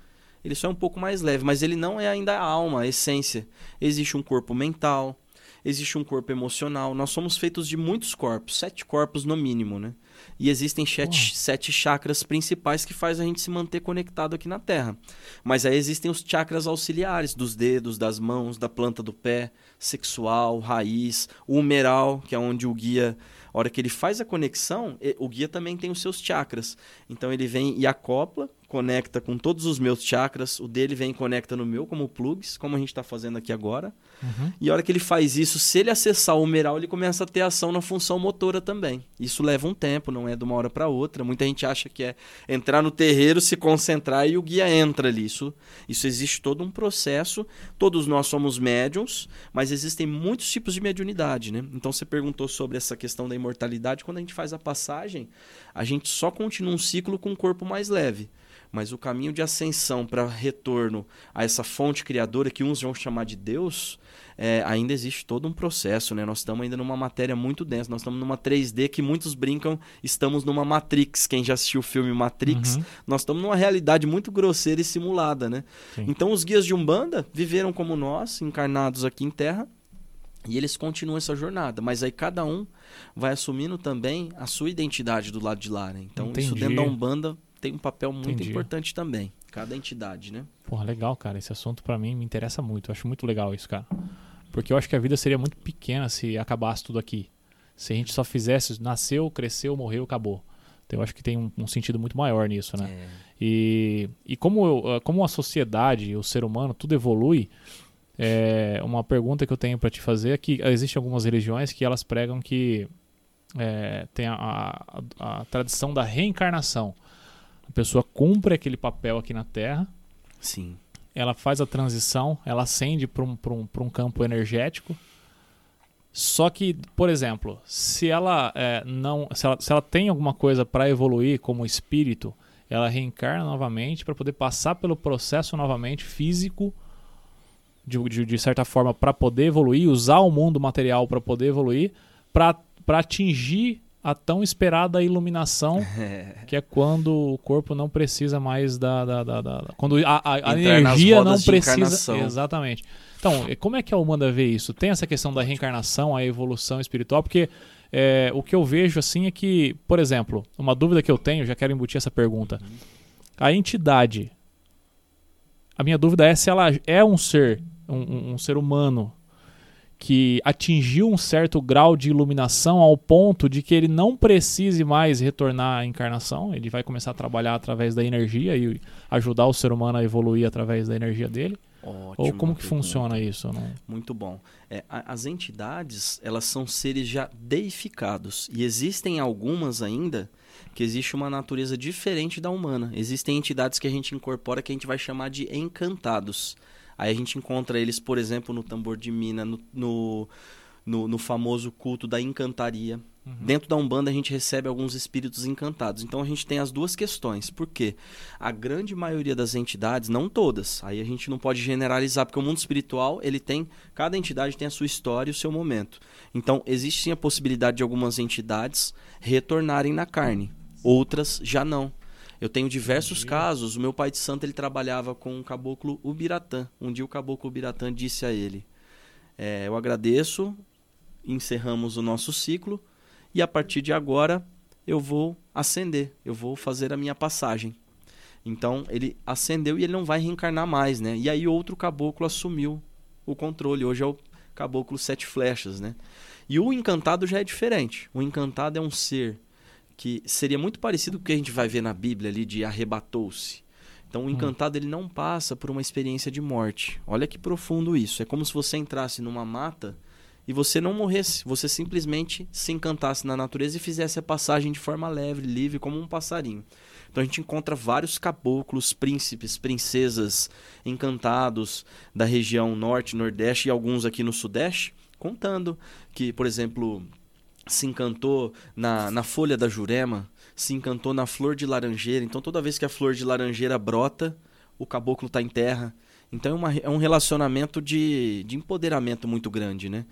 Ele só é um pouco mais leve, mas ele não é ainda a alma, a essência. Existe um corpo mental, existe um corpo emocional. Nós somos feitos de muitos corpos, sete corpos no mínimo, né? E existem sete, sete chakras principais que faz a gente se manter conectado aqui na Terra. Mas aí existem os chakras auxiliares dos dedos, das mãos, da planta do pé, sexual, raiz, o humeral, que é onde o guia a hora que ele faz a conexão, o guia também tem os seus chakras. Então ele vem e acopla conecta com todos os meus chakras, o dele vem e conecta no meu como plugs, como a gente está fazendo aqui agora. Uhum. E a hora que ele faz isso, se ele acessar o humeral, ele começa a ter ação na função motora também. Isso leva um tempo, não é de uma hora para outra. Muita gente acha que é entrar no terreiro, se concentrar e o guia entra ali. Isso, isso existe todo um processo. Todos nós somos médiums, mas existem muitos tipos de mediunidade, né? Então você perguntou sobre essa questão da imortalidade. Quando a gente faz a passagem, a gente só continua um ciclo com um corpo mais leve. Mas o caminho de ascensão para retorno a essa fonte criadora que uns vão chamar de Deus, é, ainda existe todo um processo, né? Nós estamos ainda numa matéria muito densa, nós estamos numa 3D que muitos brincam, estamos numa Matrix. Quem já assistiu o filme Matrix, uhum. nós estamos numa realidade muito grosseira e simulada, né? Sim. Então os guias de Umbanda viveram como nós, encarnados aqui em Terra, e eles continuam essa jornada, mas aí cada um vai assumindo também a sua identidade do lado de lá, né? Então Entendi. isso dentro da Umbanda tem um papel muito Entendi. importante também. Cada entidade, né? Porra, legal, cara. Esse assunto para mim me interessa muito. Eu acho muito legal isso, cara. Porque eu acho que a vida seria muito pequena se acabasse tudo aqui. Se a gente só fizesse, nasceu, cresceu, morreu, acabou. Então eu acho que tem um, um sentido muito maior nisso, né? É. E, e como, eu, como a sociedade, o ser humano, tudo evolui, é, uma pergunta que eu tenho para te fazer é que existem algumas religiões que elas pregam que é, tem a, a, a, tradição da reencarnação. A pessoa cumpre aquele papel aqui na Terra. Sim. Ela faz a transição, ela ascende para um, um, um campo energético. Só que, por exemplo, se ela é, não, se ela, se ela tem alguma coisa para evoluir como espírito, ela reencarna novamente para poder passar pelo processo novamente físico, de, de, de certa forma, para poder evoluir, usar o mundo material para poder evoluir, para atingir a tão esperada iluminação, que é quando o corpo não precisa mais da. da, da, da quando a, a, a energia não precisa. Exatamente. Então, como é que a Humanda vê isso? Tem essa questão da reencarnação, a evolução espiritual, porque é, o que eu vejo assim é que, por exemplo, uma dúvida que eu tenho, já quero embutir essa pergunta. A entidade. A minha dúvida é se ela é um ser, um, um ser humano que atingiu um certo grau de iluminação ao ponto de que ele não precise mais retornar à encarnação, ele vai começar a trabalhar através da energia e ajudar o ser humano a evoluir através da energia dele? Ótimo, Ou como que funciona isso? Não? Muito bom. É, as entidades, elas são seres já deificados e existem algumas ainda que existe uma natureza diferente da humana. Existem entidades que a gente incorpora que a gente vai chamar de encantados. Aí a gente encontra eles, por exemplo, no tambor de mina, no, no, no, no famoso culto da encantaria. Uhum. Dentro da Umbanda a gente recebe alguns espíritos encantados. Então a gente tem as duas questões. Por quê? A grande maioria das entidades, não todas, aí a gente não pode generalizar, porque o mundo espiritual, ele tem, cada entidade tem a sua história e o seu momento. Então existe sim a possibilidade de algumas entidades retornarem na carne, outras já não. Eu tenho diversos Entendi. casos. O meu pai de santo ele trabalhava com o caboclo Ubiratã. Um dia o caboclo Ubiratã disse a ele: é, Eu agradeço, encerramos o nosso ciclo e a partir de agora eu vou ascender, eu vou fazer a minha passagem. Então ele ascendeu e ele não vai reencarnar mais, né? E aí outro caboclo assumiu o controle. Hoje é o caboclo sete flechas, né? E o encantado já é diferente. O encantado é um ser que seria muito parecido com o que a gente vai ver na Bíblia ali de arrebatou-se. Então o hum. encantado ele não passa por uma experiência de morte. Olha que profundo isso. É como se você entrasse numa mata e você não morresse, você simplesmente se encantasse na natureza e fizesse a passagem de forma leve, livre, como um passarinho. Então a gente encontra vários caboclos, príncipes, princesas encantados da região norte, nordeste e alguns aqui no sudeste, contando que, por exemplo, se encantou na, na folha da jurema, se encantou na flor de laranjeira. Então, toda vez que a flor de laranjeira brota, o caboclo está em terra. Então, é, uma, é um relacionamento de, de empoderamento muito grande, né?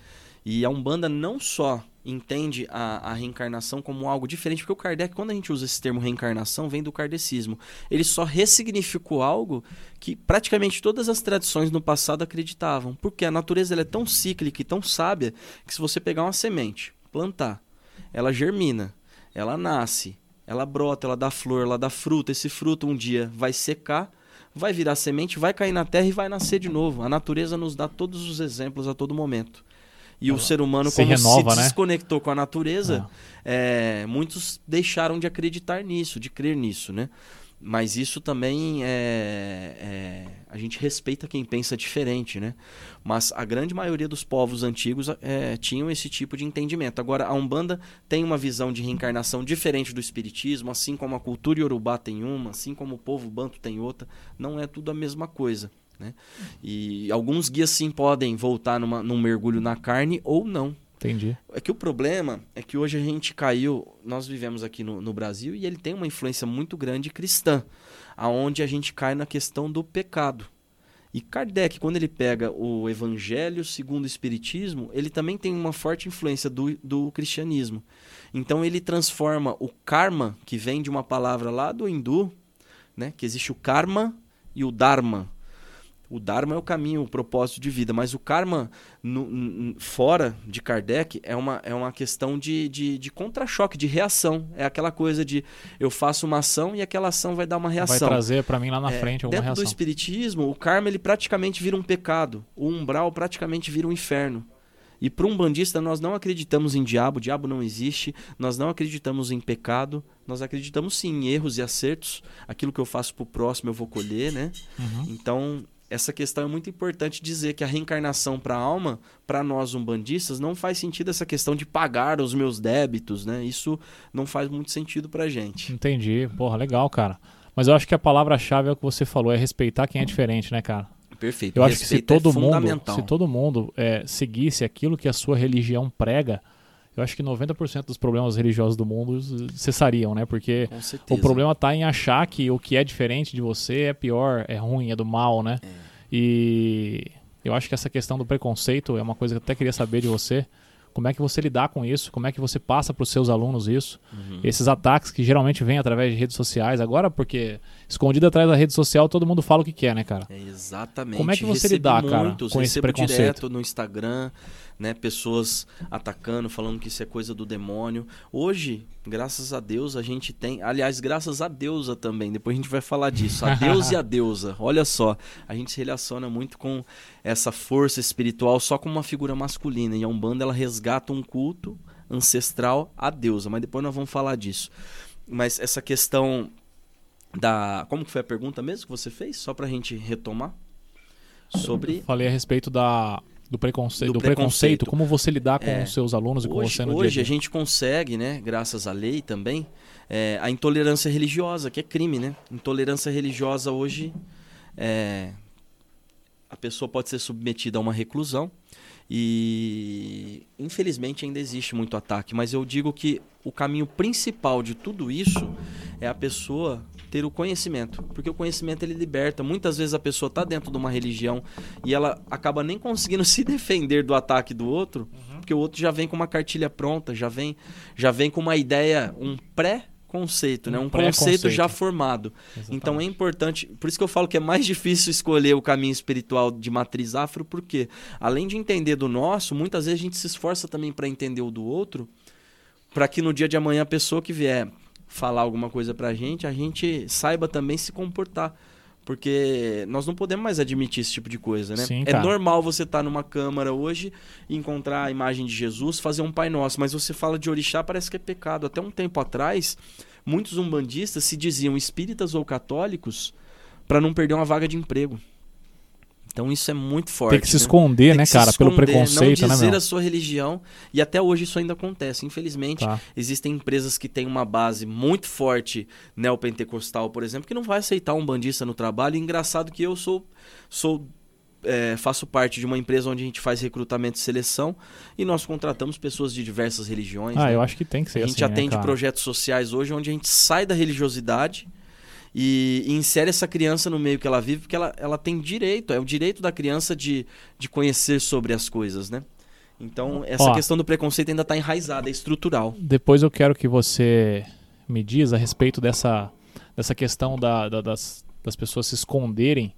E a Umbanda não só entende a, a, reencarnação como algo diferente, porque o Kardec, quando a gente usa esse termo reencarnação, vem do kardecismo. Ele só ressignificou algo que praticamente todas as tradições no passado acreditavam. Porque a natureza é tão cíclica e tão sábia que se você pegar uma semente, plantar, ela germina, ela nasce, ela brota, ela dá flor, ela dá fruta. Esse fruto um dia vai secar, vai virar semente, vai cair na terra e vai nascer de novo. A natureza nos dá todos os exemplos a todo momento. E o ser humano, se como renova, se né? desconectou com a natureza, é, muitos deixaram de acreditar nisso, de crer nisso, né? Mas isso também é, é, A gente respeita quem pensa diferente, né? Mas a grande maioria dos povos antigos é, tinham esse tipo de entendimento. Agora, a Umbanda tem uma visão de reencarnação diferente do Espiritismo, assim como a cultura Yorubá tem uma, assim como o povo Banto tem outra. Não é tudo a mesma coisa. Né? E alguns guias sim podem voltar numa, num mergulho na carne ou não. Entendi. É que o problema é que hoje a gente caiu. Nós vivemos aqui no, no Brasil e ele tem uma influência muito grande cristã, aonde a gente cai na questão do pecado. E Kardec, quando ele pega o Evangelho segundo o Espiritismo, ele também tem uma forte influência do, do cristianismo. Então ele transforma o karma, que vem de uma palavra lá do hindu, né, que existe o karma e o dharma, o Dharma é o caminho, o propósito de vida, mas o karma no, fora de Kardec é uma, é uma questão de, de, de contra-choque, de reação. É aquela coisa de eu faço uma ação e aquela ação vai dar uma reação. Vai trazer para mim lá na é, frente alguma dentro reação. do Espiritismo, o karma ele praticamente vira um pecado. O umbral praticamente vira um inferno. E para um bandista, nós não acreditamos em diabo, diabo não existe, nós não acreditamos em pecado, nós acreditamos sim em erros e acertos. Aquilo que eu faço para o próximo eu vou colher, né? Uhum. Então, essa questão é muito importante dizer que a reencarnação para a alma, para nós umbandistas, não faz sentido essa questão de pagar os meus débitos, né? Isso não faz muito sentido pra gente. Entendi. Porra, legal, cara. Mas eu acho que a palavra-chave é o que você falou, é respeitar quem é diferente, né, cara? Perfeito. Eu acho que se todo é mundo, se todo mundo é, seguisse aquilo que a sua religião prega, eu acho que 90% dos problemas religiosos do mundo cessariam, né? Porque o problema está em achar que o que é diferente de você é pior, é ruim, é do mal, né? É. E eu acho que essa questão do preconceito é uma coisa que eu até queria saber de você. Como é que você lidar com isso? Como é que você passa para os seus alunos isso? Uhum. Esses ataques que geralmente vêm através de redes sociais. Agora, porque escondido atrás da rede social, todo mundo fala o que quer, né, cara? É exatamente. Como é que você lidar, cara, com esse preconceito? direto no Instagram, né? Pessoas atacando, falando que isso é coisa do demônio. Hoje, graças a Deus, a gente tem. Aliás, graças a deusa também. Depois a gente vai falar disso. A Deus e a deusa. Olha só, a gente se relaciona muito com essa força espiritual só com uma figura masculina. E a Umbanda ela resgata um culto ancestral à deusa. Mas depois nós vamos falar disso. Mas essa questão da. Como que foi a pergunta mesmo que você fez? Só pra gente retomar. Sobre. Eu falei a respeito da do preconceito, do, do preconceito. preconceito. como você lidar com é, os seus alunos e com hoje, você no Hoje dia a, a gente consegue, né, graças à lei também, é, a intolerância religiosa, que é crime, né? Intolerância religiosa hoje, é, a pessoa pode ser submetida a uma reclusão e infelizmente ainda existe muito ataque, mas eu digo que o caminho principal de tudo isso é a pessoa ter o conhecimento, porque o conhecimento ele liberta. Muitas vezes a pessoa está dentro de uma religião e ela acaba nem conseguindo se defender do ataque do outro, uhum. porque o outro já vem com uma cartilha pronta, já vem, já vem com uma ideia, um pré conceito, né? um, um conceito já formado. Exatamente. Então é importante, por isso que eu falo que é mais difícil escolher o caminho espiritual de matriz afro, porque além de entender do nosso, muitas vezes a gente se esforça também para entender o do outro, para que no dia de amanhã a pessoa que vier falar alguma coisa para a gente, a gente saiba também se comportar. Porque nós não podemos mais admitir esse tipo de coisa, né? Sim, é normal você estar tá numa câmara hoje e encontrar a imagem de Jesus, fazer um Pai Nosso, mas você fala de orixá, parece que é pecado. Até um tempo atrás, muitos umbandistas se diziam espíritas ou católicos para não perder uma vaga de emprego. Então isso é muito forte. Tem que se né? esconder, Tem né, cara, esconder, pelo preconceito, não dizer né, a sua religião. E até hoje isso ainda acontece. Infelizmente, tá. existem empresas que têm uma base muito forte neopentecostal, por exemplo, que não vai aceitar um bandista no trabalho. E engraçado que eu sou sou é, faço parte de uma empresa onde a gente faz recrutamento e seleção e nós contratamos pessoas de diversas religiões. Ah, né? eu acho que tem que ser A assim, gente atende né, projetos sociais hoje onde a gente sai da religiosidade e, e, insere essa criança no meio que ela vive, porque ela, ela tem direito, é o direito da criança de, de conhecer sobre as coisas, né? Então, essa Ó. questão do preconceito ainda está enraizada, é estrutural. Depois eu quero que você me diz a respeito dessa, dessa questão da- da- das, das pessoas se esconderem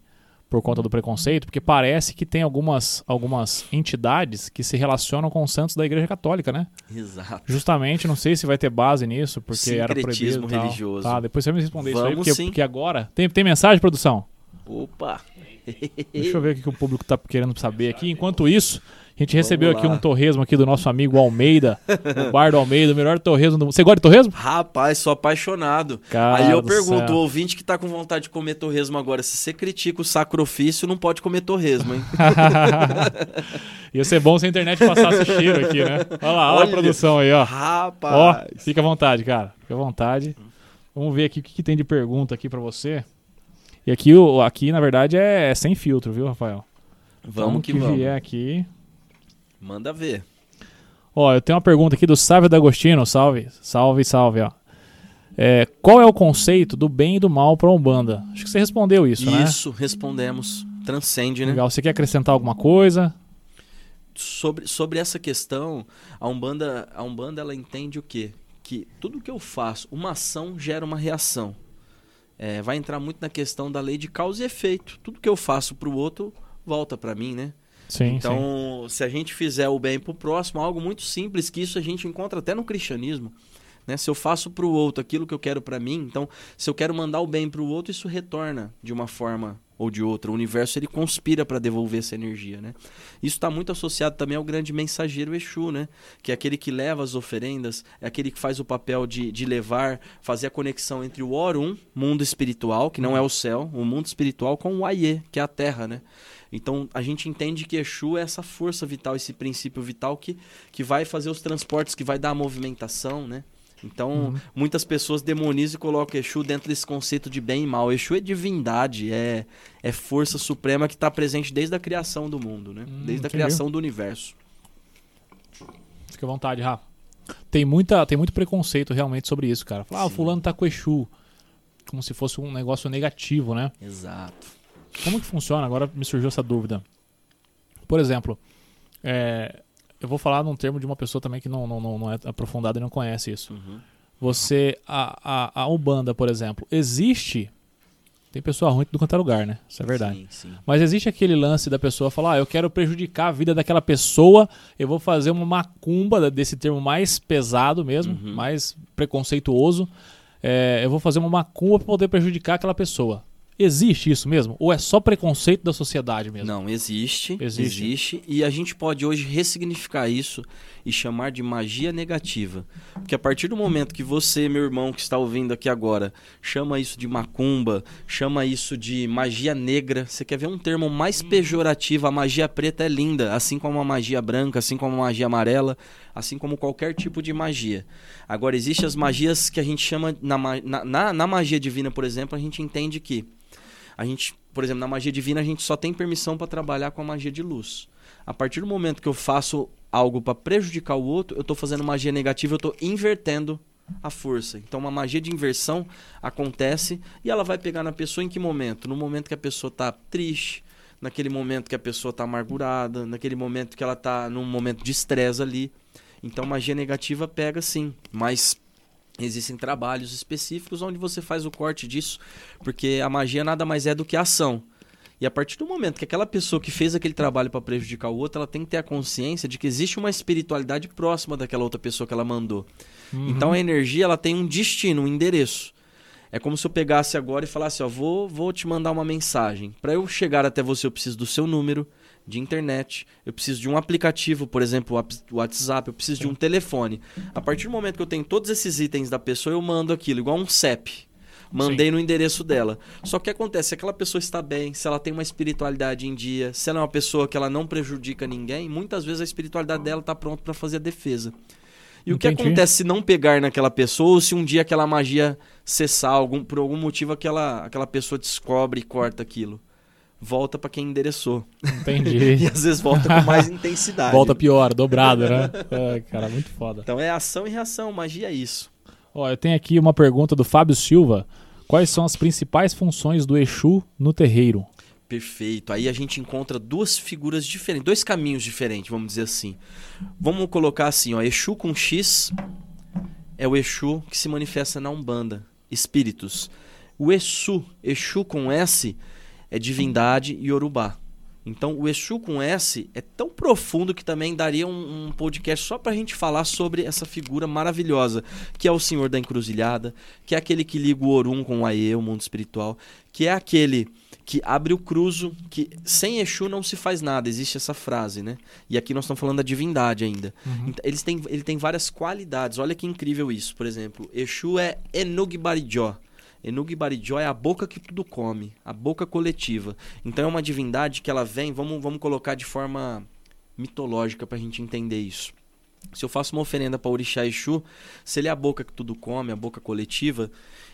por conta do preconceito, porque parece que tem algumas, algumas entidades que se relacionam com os santos da Igreja Católica, né? Exato. Justamente, não sei se vai ter base nisso, porque era proibido. Religioso. Tá, depois você vai me responder isso aí, Vamos porque, sim. porque agora. Tem, tem mensagem, produção? Opa! Deixa eu ver o que que o público tá querendo saber aqui. Enquanto isso, a gente recebeu aqui um torresmo aqui do nosso amigo Almeida, o bar do Almeida, o melhor torresmo do mundo. Você gosta de torresmo? Rapaz, sou apaixonado. Cara Aí eu pergunto, o ouvinte que tá com vontade de comer torresmo agora, se você critica o sacrofício, não pode comer torresmo, hein? Ia ser bom se a internet passasse cheiro aqui, né? Olha lá, olha, Olha. a produção aí, ó. Ó, Rapaz! fica à vontade, cara. Fica à vontade. Vamos ver aqui o que, que tem de pergunta aqui pra você. E aqui, aqui na verdade, é, é sem filtro, viu, Rafael? vamos Então, que, que vamos. vier aqui. Manda ver. Ó, eu tenho uma pergunta aqui do Sávio D'Agostino. Salve, salve, salve, ó. É, qual é o conceito do bem e do mal pra Umbanda? Acho que você respondeu isso, né? Isso, respondemos. Transcende, né? Legal. Você quer acrescentar alguma coisa? sobre, sobre essa questão, a Umbanda, a Umbanda ela entende o quê? Que tudo que eu faço, uma ação gera uma reação. É, vai entrar muito na questão da lei de causa e efeito. Tudo que eu faço para o outro volta para mim, né? Sim, sim. Então, se a gente fizer o bem para o próximo, algo muito simples que isso a gente encontra até no cristianismo. Né? Se eu faço para o outro aquilo que eu quero para mim, então, se eu quero mandar o bem para o outro, isso retorna de uma forma ou de outra. O universo ele conspira para devolver essa energia, né? Isso está muito associado também ao grande mensageiro Exu, né? Que é aquele que leva as oferendas, é aquele que faz o papel de, de levar, fazer a conexão entre o Orum, mundo espiritual, que não é o céu, o mundo espiritual, com o Aie, que é a terra, né? Então a gente entende que Exu é essa força vital, esse princípio vital que, que vai fazer os transportes, que vai dar a movimentação, né? Então, muitas pessoas demonizam e colocam Exu dentro desse conceito de bem e mal. Exu é divindade, é, é força suprema que está presente desde a criação do mundo, né? Hum, desde a criação do universo. Fica à vontade, Rafa. Tem, muita, tem muito preconceito realmente sobre isso, cara. Falar, ah, o fulano tá com Exu. Como se fosse um negócio negativo, né? Exato. Como que funciona? Agora me surgiu essa dúvida. Por exemplo, é, eu vou falar num termo de uma pessoa também que não, não, não, não é aprofundada e não conhece isso. Uhum. Você, a, a, a Ubanda, por exemplo, existe. Tem pessoa ruim do quanto é lugar, né? Isso é verdade. Sim, sim. Mas existe aquele lance da pessoa falar, ah, eu quero prejudicar a vida daquela pessoa, eu vou fazer uma macumba, desse termo mais pesado mesmo, Uhum. mais preconceituoso, é, eu vou fazer uma macumba para poder prejudicar aquela pessoa. Existe isso mesmo? Ou é só preconceito da sociedade mesmo? Não, existe, Existe. existe. E a gente pode hoje ressignificar isso e chamar de magia negativa. Porque a partir do momento que você, meu irmão, que está ouvindo aqui agora, chama isso de macumba, chama isso de magia negra, você quer ver um termo mais pejorativo? A magia preta é linda, assim como a magia branca, assim como a magia amarela, assim como qualquer tipo de magia. Agora, existem as magias que a gente chama, na, ma- na, na, na magia divina, por exemplo, a gente entende que a gente, por exemplo, na magia divina a gente só tem permissão para trabalhar com a magia de luz. A partir do momento que eu faço algo para prejudicar o outro, eu estou fazendo magia negativa, eu estou invertendo a força. Então, uma magia de inversão acontece e ela vai pegar na pessoa em que momento? No momento que a pessoa está triste, naquele momento que a pessoa está amargurada, naquele momento que ela está num momento de estresse ali. Então, magia negativa pega sim, mas existem trabalhos específicos onde você faz o corte disso, porque a magia nada mais é do que a ação. E a partir do momento que aquela pessoa que fez aquele trabalho para prejudicar o outro, ela tem que ter a consciência de que existe uma espiritualidade próxima daquela outra pessoa que ela mandou. Uhum. Então a energia ela tem um destino, um endereço. É como se eu pegasse agora e falasse, ó, vou, vou te mandar uma mensagem. Para eu chegar até você, eu preciso do seu número de internet, eu preciso de um aplicativo, por exemplo, o ap- o WhatsApp, eu preciso de um telefone. A partir do momento que eu tenho todos esses itens da pessoa, eu mando aquilo, igual um CEP. Mandei no endereço dela. Só que acontece, se aquela pessoa está bem, se ela tem uma espiritualidade em dia, se ela é uma pessoa que ela não prejudica ninguém, muitas vezes a espiritualidade dela está pronta para fazer a defesa. E o que Entendi. acontece se não pegar naquela pessoa ou se um dia aquela magia cessar, algum, por algum motivo aquela, aquela pessoa descobre e corta aquilo? Volta para quem endereçou. Entendi. E às vezes volta com mais intensidade. Volta pior, dobrado, né? Ai, cara, muito foda. Então é ação e reação, magia é isso. Ó, eu tenho aqui uma pergunta do Fábio Silva. Quais são as principais funções do Exu no terreiro? Perfeito. Aí a gente encontra duas figuras diferentes, dois caminhos diferentes, vamos dizer assim. Vamos colocar assim, ó, Exu com X é o Exu que se manifesta na Umbanda, espíritos. O Exu, Exu com S, é divindade e Yorubá. Então, o Exu com S é tão profundo que também daria um, um podcast só para a gente falar sobre essa figura maravilhosa, que é o Senhor da Encruzilhada, que é aquele que liga o Orum com o Aie, o mundo espiritual, que é aquele que abre o cruzo, que sem Exu não se faz nada, existe essa frase, né? E aqui nós estamos falando da divindade ainda. Uhum. Então, eles têm, ele tem várias qualidades, olha que incrível isso. Por exemplo, Exu é Enugbarijó. Enugbarijó é a boca que tudo come, a boca coletiva. Então é uma divindade que ela vem, vamos, vamos colocar de forma mitológica para a gente entender isso. Se eu faço uma oferenda para Orixá Exu, se ele é a boca que tudo come, a boca coletiva,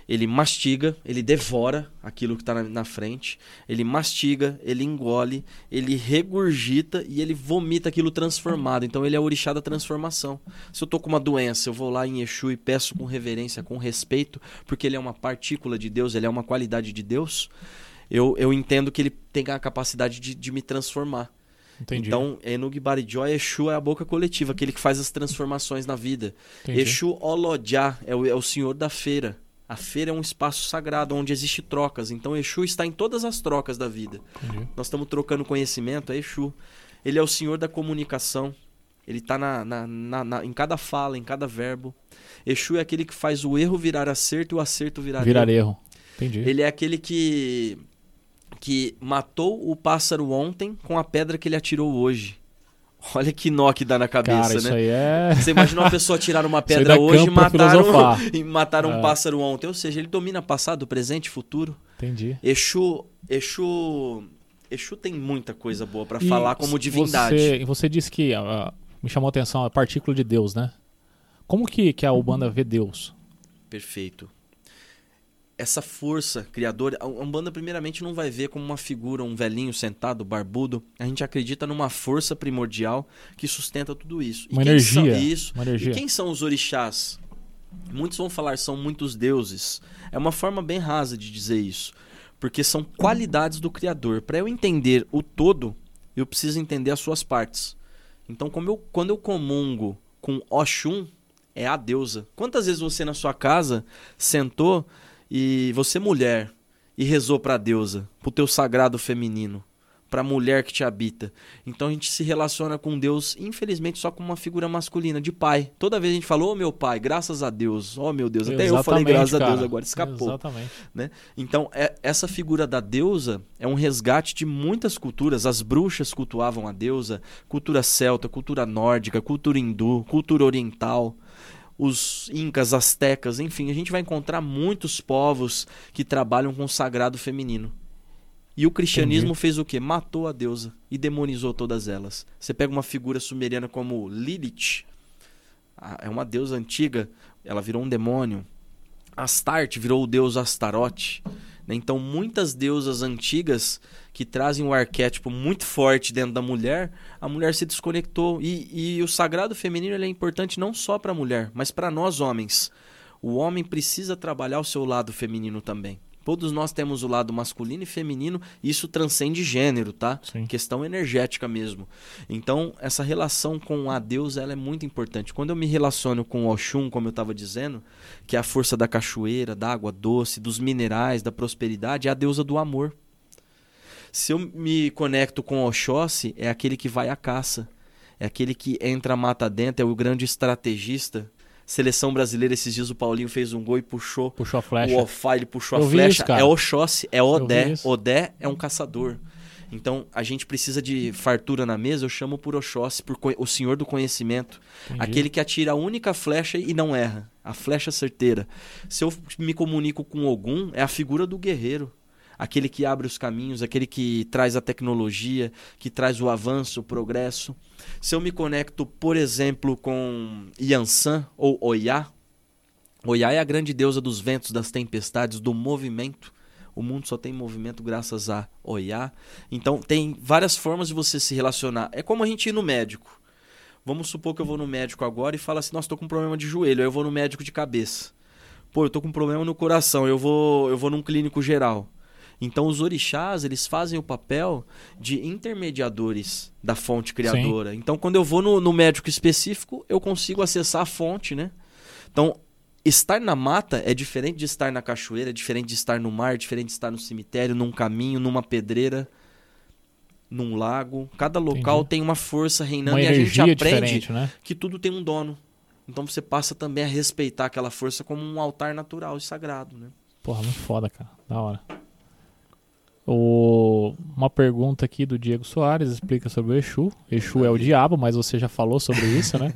ele mastiga, ele devora aquilo que está na, na, frente, ele mastiga, ele engole, ele regurgita e ele vomita aquilo transformado. Então ele é o orixá da transformação. Se eu estou com uma doença, eu vou lá em Exu e peço com reverência, com respeito, porque ele é uma partícula de Deus, ele é uma qualidade de Deus, eu, eu entendo que ele tem a capacidade de, de me transformar. Entendi. Então, Enug Barijó, Exu é a boca coletiva, aquele que faz as transformações na vida. Entendi. Exu Olodjá é o, é o senhor da feira. A feira é um espaço sagrado onde existe trocas. Então, Exu está em todas as trocas da vida. Entendi. Nós estamos trocando conhecimento, é Exu. Ele é o senhor da comunicação. Ele está na, na, na, na- em cada fala, em cada verbo. Exu é aquele que faz o erro virar acerto e o acerto virar, Virar erro. erro. Entendi. Ele é aquele que que matou o pássaro ontem com a pedra que ele atirou hoje. Olha que nó que dá na cabeça, Cara, isso né? aí é. Você imagina uma pessoa tirar uma pedra hoje e mataram, e mataram um É. pássaro ontem. Ou seja, ele domina passado, presente e futuro. Entendi. Exu, Exu, Exu tem muita coisa boa pra E falar como divindade. Você, e você disse que ah, me chamou a atenção a partícula de Deus, né? Como que, que a Ubanda vê Deus? Perfeito. Essa força criadora, a Umbanda primeiramente não vai ver como uma figura, um velhinho sentado, barbudo. A gente acredita numa força primordial que sustenta tudo isso. Uma quem são- energia. isso. Uma energia. E quem são os orixás? Muitos vão falar são muitos deuses. É uma forma bem rasa de dizer isso, porque são qualidades do criador. Para eu entender o todo, eu preciso entender as suas partes. Então, eu, quando eu comungo com Oxum, é a deusa. Quantas vezes você na sua casa sentou e você mulher e rezou para a deusa, para o teu sagrado feminino, para a mulher que te habita? Então a gente se relaciona com Deus, infelizmente, só com uma figura masculina, de pai. Toda vez a gente falou, ô meu pai, graças a Deus. Oh meu Deus, até eu falei Exatamente, graças a Deus cara. agora, escapou. Exatamente. Então, é- essa figura da deusa é um resgate de muitas culturas. As bruxas cultuavam a deusa, cultura celta, cultura nórdica, cultura hindu, cultura oriental, os incas, astecas, enfim, a gente vai encontrar muitos povos que trabalham com o sagrado feminino. E o cristianismo fez o quê? Matou a deusa e demonizou todas elas. Você pega uma figura sumeriana como Lilith, é uma deusa antiga, ela virou um demônio. Astarte virou o deus Astarote. Né? Então, muitas deusas antigas que trazem um arquétipo muito forte dentro da mulher, a mulher se desconectou. E, e o sagrado feminino é importante não só para a mulher, mas para nós homens. O homem precisa trabalhar o seu lado feminino também. Todos nós temos o lado masculino e feminino, e isso transcende gênero, tá? Sim. Questão energética mesmo. Então, essa relação com a deusa ela é muito importante. Quando eu me relaciono com o Oxum, como eu estava dizendo, que é a força da cachoeira, da água doce, dos minerais, da prosperidade, é a deusa do amor. Se eu me conecto com Oxóssi, é aquele que vai à caça. É aquele que entra mata dentro, é o grande estrategista. Seleção brasileira, esses dias o Paulinho fez um gol e puxou Puxou a flecha. o Ofá, ele puxou Eu a flecha. isso, é Oxóssi, é Odé. Odé é um caçador. Então, a gente precisa de fartura na mesa, eu chamo por Oxóssi, por o senhor do conhecimento. Entendi. Aquele que atira a única flecha e não erra. A flecha certeira. Se eu me comunico com Ogum, é a figura do guerreiro. Aquele que abre os caminhos, aquele que traz a tecnologia, que traz o avanço, o progresso. Se eu me conecto, por exemplo, com Yansan ou Oiá, Oiá é a grande deusa dos ventos, das tempestades, do movimento. O mundo só tem movimento graças a Oiá. Então tem várias formas de você se relacionar. É como a gente ir no médico. Vamos supor que eu vou no médico agora e fala assim: "Nossa, tô com problema de joelho". Aí eu vou no médico de cabeça. Pô, eu tô com problema no coração. Eu vou, eu vou num clínico geral. Então os orixás, eles fazem o papel de intermediadores da fonte criadora. Sim. Então quando eu vou no, no médico específico, eu consigo acessar a fonte, né? Então estar na mata é diferente de estar na cachoeira, é diferente de estar no mar, é diferente de estar no cemitério, num caminho, numa pedreira, num lago. Cada local Entendi. tem uma força reinando uma e a gente aprende né? que tudo tem um dono. Então você passa também a respeitar aquela força como um altar natural e sagrado, né? Porra, muito foda, cara. Da hora. O... Uma pergunta aqui do Diego Soares explica sobre o Exu. Exu é o diabo, mas você já falou sobre isso, né?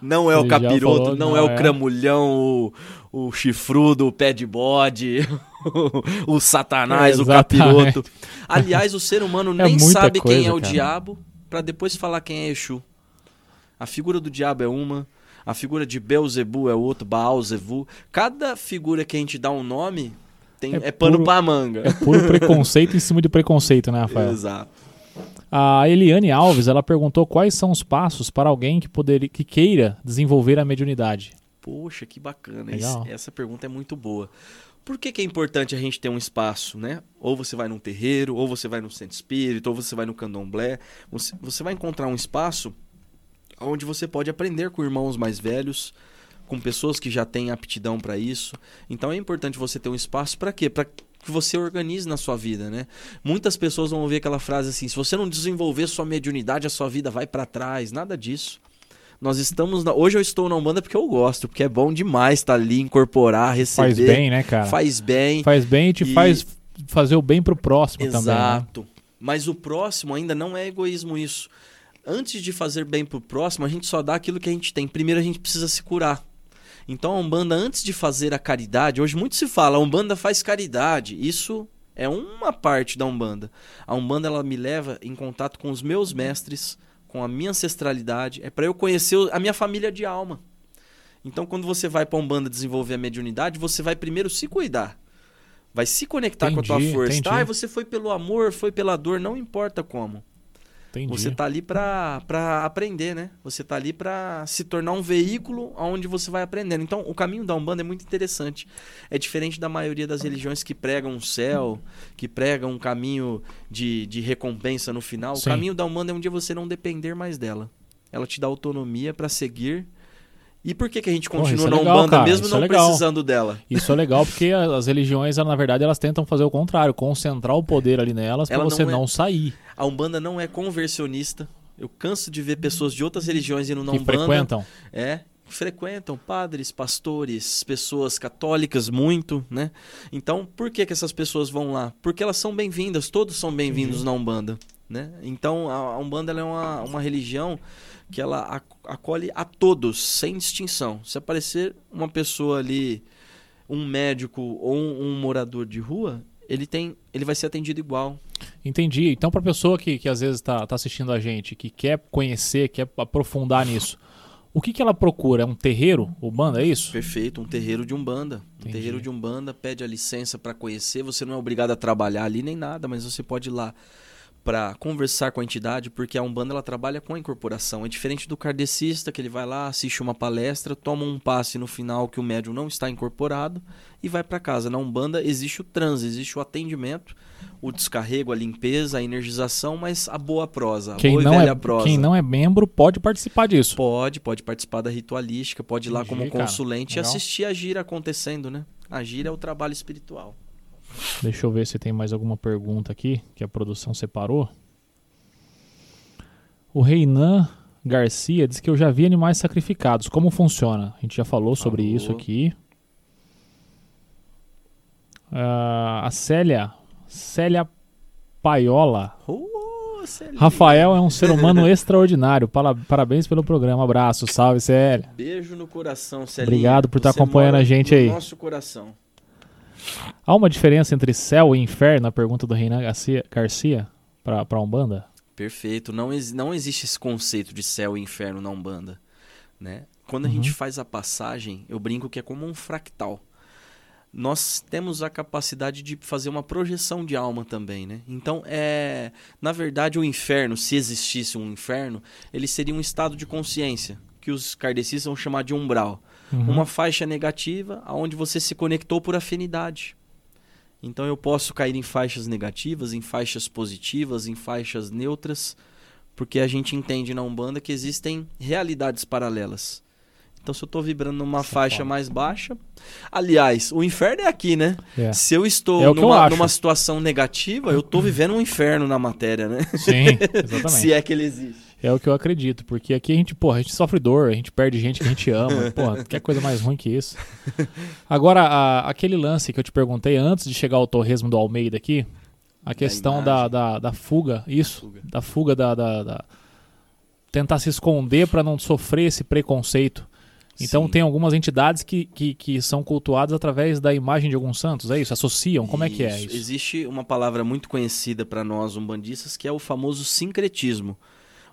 não é Ele o capiroto, falou, não, não, é, é o cramulhão, o, o chifrudo, o pé de bode, o satanás, é, o capiroto. Aliás, o ser humano é nem sabe coisa, quem é o cara. diabo para depois falar quem é Exu. A figura do diabo é uma, a figura de Belzebu é outra, Baalzebu. Cada figura que a gente dá um nome tem, é, é pano puro, pra manga. É puro preconceito em cima de preconceito, né, Rafael? Exato. A Eliane Alves, ela perguntou quais são os passos para alguém que, poder, que queira desenvolver a mediunidade. Poxa, que bacana. Esse, essa pergunta é muito boa. Por que, que, é importante a gente ter um espaço, né? Ou você vai num terreiro, ou você vai no centro espírita, ou você vai no candomblé. Você, você vai encontrar um espaço onde você pode aprender com irmãos mais velhos, com pessoas que já têm aptidão para isso. Então é importante você ter um espaço para quê? Para que você organize na sua vida, né? Muitas pessoas vão ouvir aquela frase assim: se você não desenvolver sua mediunidade, a sua vida vai para trás. Nada disso. Nós estamos na... hoje eu estou na Umbanda porque eu gosto, porque é bom demais estar ali, incorporar, receber. Faz bem, né, cara? Faz bem. Faz bem e te e... faz fazer o bem pro próximo Exato. também. Né? Exato. Né? Mas o próximo ainda não é egoísmo isso. Antes de fazer bem pro próximo, a gente só dá aquilo que a gente tem. Primeiro a gente precisa se curar. Então a Umbanda, antes de fazer a caridade, hoje muito se fala, a Umbanda faz caridade. Isso é uma parte da Umbanda. A Umbanda ela me leva em contato com os meus mestres, com a minha ancestralidade, é para eu conhecer a minha família de alma. Então quando você vai para a Umbanda desenvolver a mediunidade, você vai primeiro se cuidar. Vai se conectar entendi, com a tua força. Entendi. Ah, você foi pelo amor, foi pela dor, não importa como. Entendi. Você está ali para aprender, né? Você está ali para se tornar um veículo onde você vai aprendendo. Então, o caminho da Umbanda é muito interessante. É diferente da maioria das religiões que pregam um céu, que pregam um caminho de, de recompensa no final. Sim. O caminho da Umbanda é um dia você não depender mais dela. Ela te dá autonomia para seguir e por que, que a gente continua Porra, é na legal, Umbanda, cara, mesmo não é precisando dela? Isso é legal porque as religiões, na verdade, elas tentam fazer o contrário, concentrar o poder ali nelas para você não, é... não, sair. A Umbanda não é conversionista. Eu canso de ver pessoas de outras religiões indo na que Umbanda. frequentam. É, frequentam padres, pastores, pessoas católicas muito, né? Então, por que que essas pessoas vão lá? Porque elas são bem-vindas, todos são bem-vindos na Umbanda, né? Então, a Umbanda é uma, uma religião que ela acolhe a todos, sem distinção. Se aparecer uma pessoa ali, um médico ou um, morador de rua, ele tem, ele vai ser atendido igual. Entendi. Então, para a pessoa que, que às vezes está tá assistindo a gente, que quer conhecer, quer aprofundar nisso, o que, que ela procura? É um terreiro, Umbanda, é isso? Perfeito, um terreiro de Umbanda. Um terreiro de Umbanda pede a licença para conhecer. Você não é obrigado a trabalhar ali nem nada, mas você pode ir lá para conversar com a entidade, porque a Umbanda ela trabalha com a incorporação. É diferente do kardecista, que ele vai lá, assiste uma palestra, toma um passe no final que o médium não está incorporado e vai para casa. Na Umbanda existe o transe, existe o atendimento, o descarrego, a limpeza, a energização, mas a boa prosa, a quem boa não velha é, prosa. Quem não é membro pode participar disso. Pode, pode participar da ritualística, pode ir lá como consulente cara, e assistir a gira acontecendo, né? A gira é o trabalho espiritual. Deixa eu ver se tem mais alguma pergunta aqui que a produção separou. O Reinan Garcia diz que eu já vi animais sacrificados. Como funciona? A gente já falou sobre isso aqui. Uh, a Célia, Célia Paiola. Oh, Rafael é um ser humano extraordinário. Parabéns pelo programa. Abraço, salve, Célia. Beijo no coração, Célia. Obrigado por estar acompanhando a gente aí. Nosso coração. Há uma diferença entre céu e inferno, a pergunta do Reinan Garcia, para a Umbanda? Perfeito. Não, não existe esse conceito de céu e inferno na Umbanda. Né? Quando a uhum. gente faz a passagem, eu brinco que é como um fractal. Nós temos a capacidade de fazer uma projeção de alma também, né? Então, é, na verdade, o inferno, se existisse um inferno, ele seria um estado de consciência, que os kardecistas vão chamar de umbral. Uhum. Uma faixa negativa onde você se conectou por afinidade. Então eu posso cair em faixas negativas, em faixas positivas, em faixas neutras, porque a gente entende na Umbanda que existem realidades paralelas. Então, se eu estou vibrando numa Essa faixa forma. mais baixa. Aliás, o inferno é aqui, né? É. Se eu estou É eu numa, acho. numa situação negativa, eu estou vivendo um inferno na matéria, né? Sim, exatamente. Se é que ele existe. É o que eu acredito, porque aqui a gente, porra, a gente sofre dor, a gente perde gente que a gente ama, porra, que coisa mais ruim que isso. Agora, a- aquele lance que eu te perguntei antes de chegar ao torresmo do Almeida aqui, a questão da, da, da fuga, isso, Fuga. da fuga da, da- da- tentar se esconder para não sofrer esse preconceito. Então Sim. tem algumas entidades que, que, que são cultuadas através da imagem de alguns santos, é isso? Associam? Como é que é isso? Existe uma palavra muito conhecida para nós umbandistas que é o famoso sincretismo.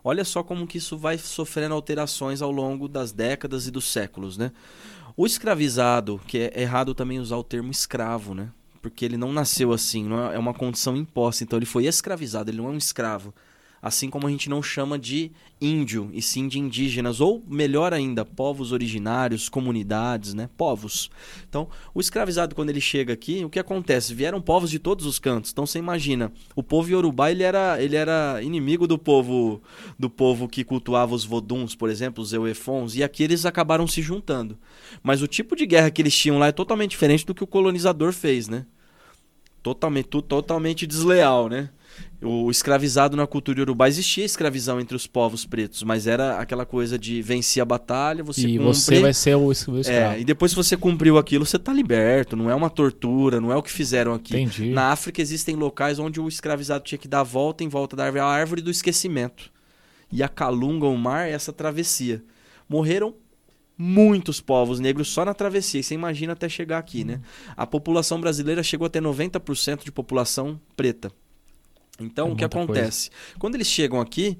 Olha só como que isso vai sofrendo alterações ao longo das décadas e dos séculos, né? O escravizado, que é errado também usar o termo escravo, né? Porque ele não nasceu assim, não é é uma condição imposta. Então ele foi escravizado, ele não é um escravo. Assim como a gente não chama de índio, e sim de indígenas, ou melhor ainda, povos originários, comunidades, né? Povos. Então, o escravizado, quando ele chega aqui, o que acontece? Vieram povos de todos os cantos. Então, você imagina, o povo Yorubá, ele era, ele era inimigo do povo do povo que cultuava os voduns, por exemplo, os euefons, e aqui eles acabaram se juntando. Mas o tipo de guerra que eles tinham lá é totalmente diferente do que o colonizador fez, né? Totalmente, totalmente desleal, né? O escravizado na cultura urubá existia escravização entre os povos pretos, mas era aquela coisa de vencer a batalha, você e cumpre, você vai ser o, o escravo. é, e depois que você cumpriu aquilo, você tá liberto, não é uma tortura, não é o que fizeram aqui. Entendi. Na África existem locais onde o escravizado tinha que dar a volta em volta da árvore, a árvore do esquecimento. E a Calunga, o mar, é essa travessia. Morreram muitos povos negros só na travessia, e você imagina até chegar aqui, né? A população brasileira chegou a ter 90% de população preta. Então, É o que muita coisa. acontece? Quando eles chegam aqui,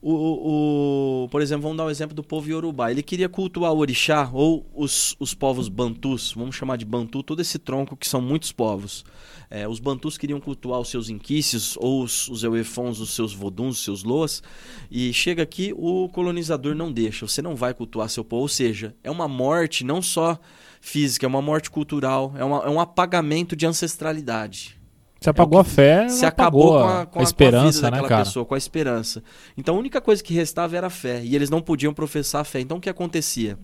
o, o- o- por exemplo, vamos dar o exemplo do povo Yorubá. Ele queria cultuar o orixá ou os, os povos bantus, vamos chamar de bantu, todo esse tronco que são muitos povos. É, os bantus queriam cultuar os seus inquícios ou os, os euefons, os seus voduns, os seus loas. E chega aqui, o colonizador não deixa. Você não vai cultuar seu povo. Ou seja, é uma morte não só física, é uma morte cultural, é, uma- é um apagamento de ancestralidade Se apagou a fé, se acabou com a, com a a- com a esperança, vida né, cara? pessoa, com a esperança. Então a única coisa que restava era a fé, e eles não podiam professar a fé. Então o que acontecia?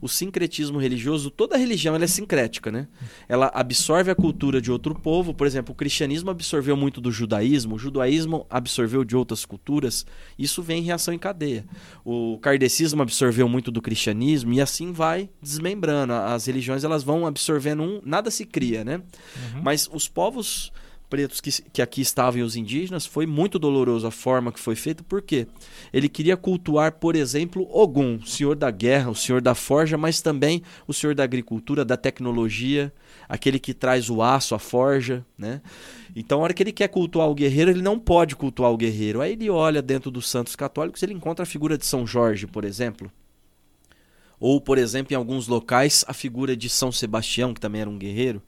O sincretismo religioso, toda religião é sincrética, né? Ela absorve a cultura de outro povo. Por exemplo, o cristianismo absorveu muito do judaísmo, o judaísmo absorveu de outras culturas. Isso vem em reação em cadeia. O kardecismo absorveu muito do cristianismo e assim vai desmembrando. As religiões elas vão absorvendo um, nada se cria, né? Uhum. Mas os povos pretos que, que aqui estavam e os indígenas foi muito doloroso a forma que foi feito, por quê? Ele queria cultuar, por exemplo, Ogum, o senhor da guerra, o senhor da forja, mas também o senhor da agricultura, da tecnologia, aquele que traz o aço, a forja, né? Então, a hora que ele quer cultuar o guerreiro, ele não pode cultuar o guerreiro. Aí ele olha dentro dos santos católicos, ele encontra a figura de São Jorge, por exemplo. Ou, por exemplo, em alguns locais, a figura de São Sebastião, que também era um guerreiro.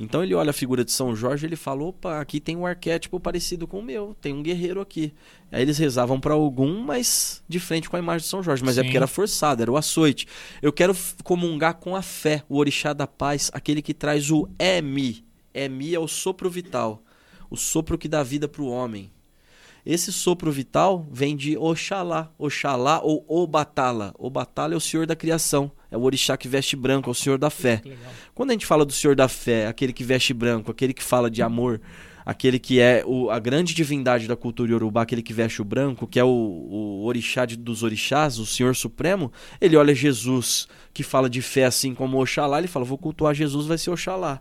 Então ele olha a figura de São Jorge e ele fala: opa, aqui tem um arquétipo parecido com o meu, tem um guerreiro aqui. Aí eles rezavam para algum, mas de frente com a imagem de São Jorge. Mas é Sim. porque era forçado, era o açoite. Eu quero comungar com a fé, o orixá da paz, aquele que traz o Emi. Emi é o sopro vital, o sopro que dá vida para o homem. Esse sopro vital vem de Oxalá, Oxalá ou Obatala. Obatala é o senhor da criação, é o orixá que veste branco, é o senhor da fé. Quando a gente fala do Senhor da Fé, aquele que veste branco, aquele que fala de amor, aquele que é o- a grande divindade da cultura iorubá, aquele que veste o branco, que é o, o orixá de- dos orixás, o Senhor Supremo, ele olha Jesus, que fala de fé assim como Oxalá, ele fala, vou cultuar Jesus, vai ser Oxalá.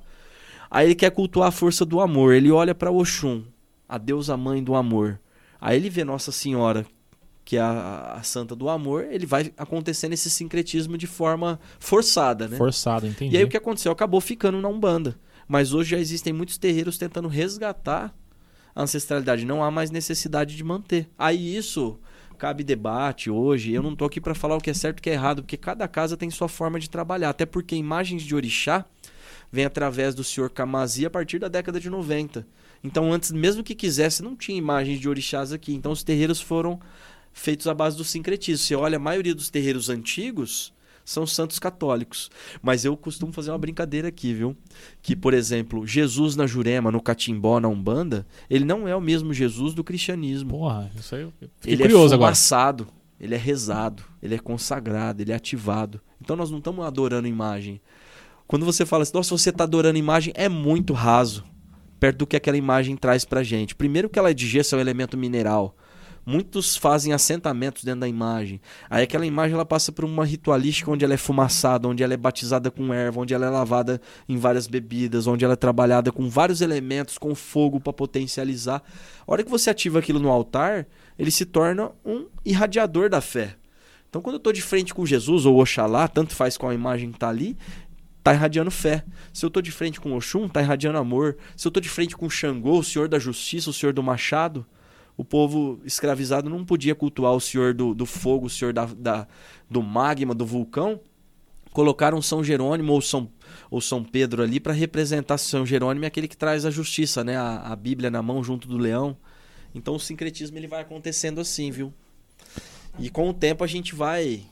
Aí ele quer cultuar a força do amor, ele olha para Oxum, a deusa mãe do amor. Aí ele vê Nossa Senhora, que é a, a santa do amor, ele vai acontecendo esse sincretismo de forma forçada, né? Forçado, entendi. E aí o que aconteceu? Acabou ficando na Umbanda. Mas hoje já existem muitos terreiros tentando resgatar a ancestralidade. Não há mais necessidade de manter. Aí isso cabe debate hoje. Eu não tô aqui para falar o que é certo e o que é errado, porque cada casa tem sua forma de trabalhar. Até porque imagens de orixá vem através do senhor Kamazi a partir da década de 90. Então antes, mesmo que quisesse, não tinha imagens de orixás aqui. Então os terreiros foram feitos à base do sincretismo. Você olha, a maioria dos terreiros antigos são santos católicos. Mas eu costumo fazer uma brincadeira aqui, viu? Que, por exemplo, Jesus na Jurema, no Catimbó, na Umbanda, ele não é o mesmo Jesus do cristianismo. Porra, isso aí eu fiquei Ele curioso é agora. fumaçado, ele é rezado, ele é consagrado, ele é ativado. Então nós não estamos adorando imagem. Quando você fala assim, nossa, você está adorando imagem, é muito raso. Perto do que aquela imagem traz pra gente. Primeiro que ela é de gesso, é um elemento mineral. Muitos fazem assentamentos dentro da imagem. Aí aquela imagem ela passa por uma ritualística onde ela é fumaçada, onde ela é batizada com erva, onde ela é lavada em várias bebidas, onde ela é trabalhada com vários elementos, com fogo para potencializar. A hora que você ativa aquilo no altar, ele se torna um irradiador da fé. Então quando eu estou de frente com Jesus ou Oxalá, tanto faz qual a imagem está ali, tá irradiando fé. Se eu tô de frente com Oxum, tá irradiando amor. Se eu tô de frente com Xangô, o senhor da justiça, o senhor do machado, o povo escravizado não podia cultuar o senhor do, do fogo, o senhor da, da- do magma, do vulcão. Colocaram São Jerônimo ou São, ou São Pedro ali para representar São Jerônimo, é aquele que traz a justiça, né? A, a Bíblia na mão junto do leão. Então o sincretismo ele vai acontecendo assim, viu? E com o tempo a gente vai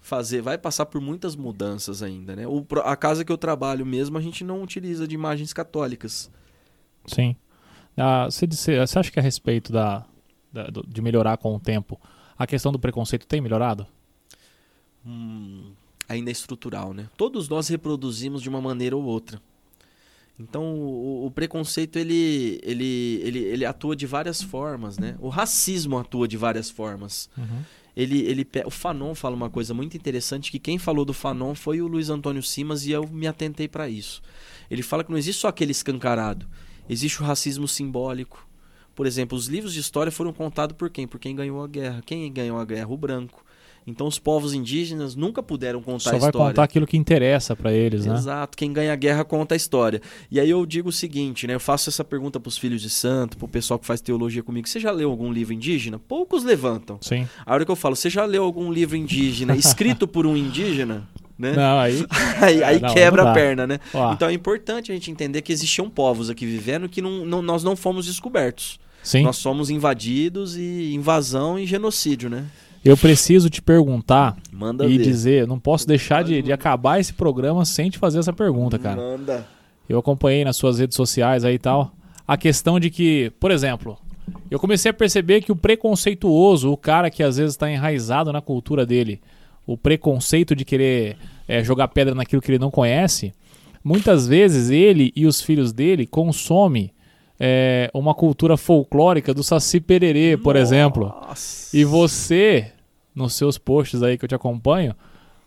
fazer, vai passar por muitas mudanças ainda, né? O, a casa que eu trabalho mesmo, a gente não utiliza de imagens católicas. Sim. Ah, você, acha que a respeito da, da- de melhorar com o tempo, a questão do preconceito tem melhorado? Hum, ainda é estrutural, né? Todos nós reproduzimos de uma maneira ou outra. Então, o, o preconceito, ele, ele, ele, ele atua de várias formas, né? O racismo atua de várias formas. Ele, ele, pe- o Fanon fala uma coisa muito interessante, que quem falou do Fanon foi o Luiz Antônio Simas e eu me atentei para isso. Ele fala que não existe só aquele escancarado, existe o racismo simbólico. Por exemplo, os livros de história foram contados por quem? Por quem ganhou a guerra. Quem ganhou a guerra? O branco. Então os povos indígenas nunca puderam contar Só a vai história. contar aquilo que interessa pra eles, né? Exato, quem ganha a guerra conta a história. E aí eu digo o seguinte, né? Eu faço essa pergunta pros filhos de santo, pro pessoal que faz teologia comigo. Você já leu algum livro indígena? Poucos levantam. Sim. A hora que eu falo, você já leu algum livro indígena escrito por um indígena? Né? Não, aí. Aí, aí Não, quebra não a perna, né? Ó, Então é importante a gente entender que existiam povos aqui vivendo que não, não- nós não fomos descobertos. sim. Nós somos invadidos e invasão e genocídio, né? Eu preciso te perguntar Manda e ver. dizer, não posso deixar de, de acabar esse programa sem te fazer essa pergunta, cara. Manda. Eu acompanhei nas suas redes sociais aí e tal. A questão de que, por exemplo, eu comecei a perceber que o preconceituoso, o cara que às vezes está enraizado na cultura dele, o preconceito de querer é, jogar pedra naquilo que ele não conhece, muitas vezes ele e os filhos dele consomem é, uma cultura folclórica do Saci Pererê, por exemplo. Nossa. E você, nos seus posts aí que eu te acompanho,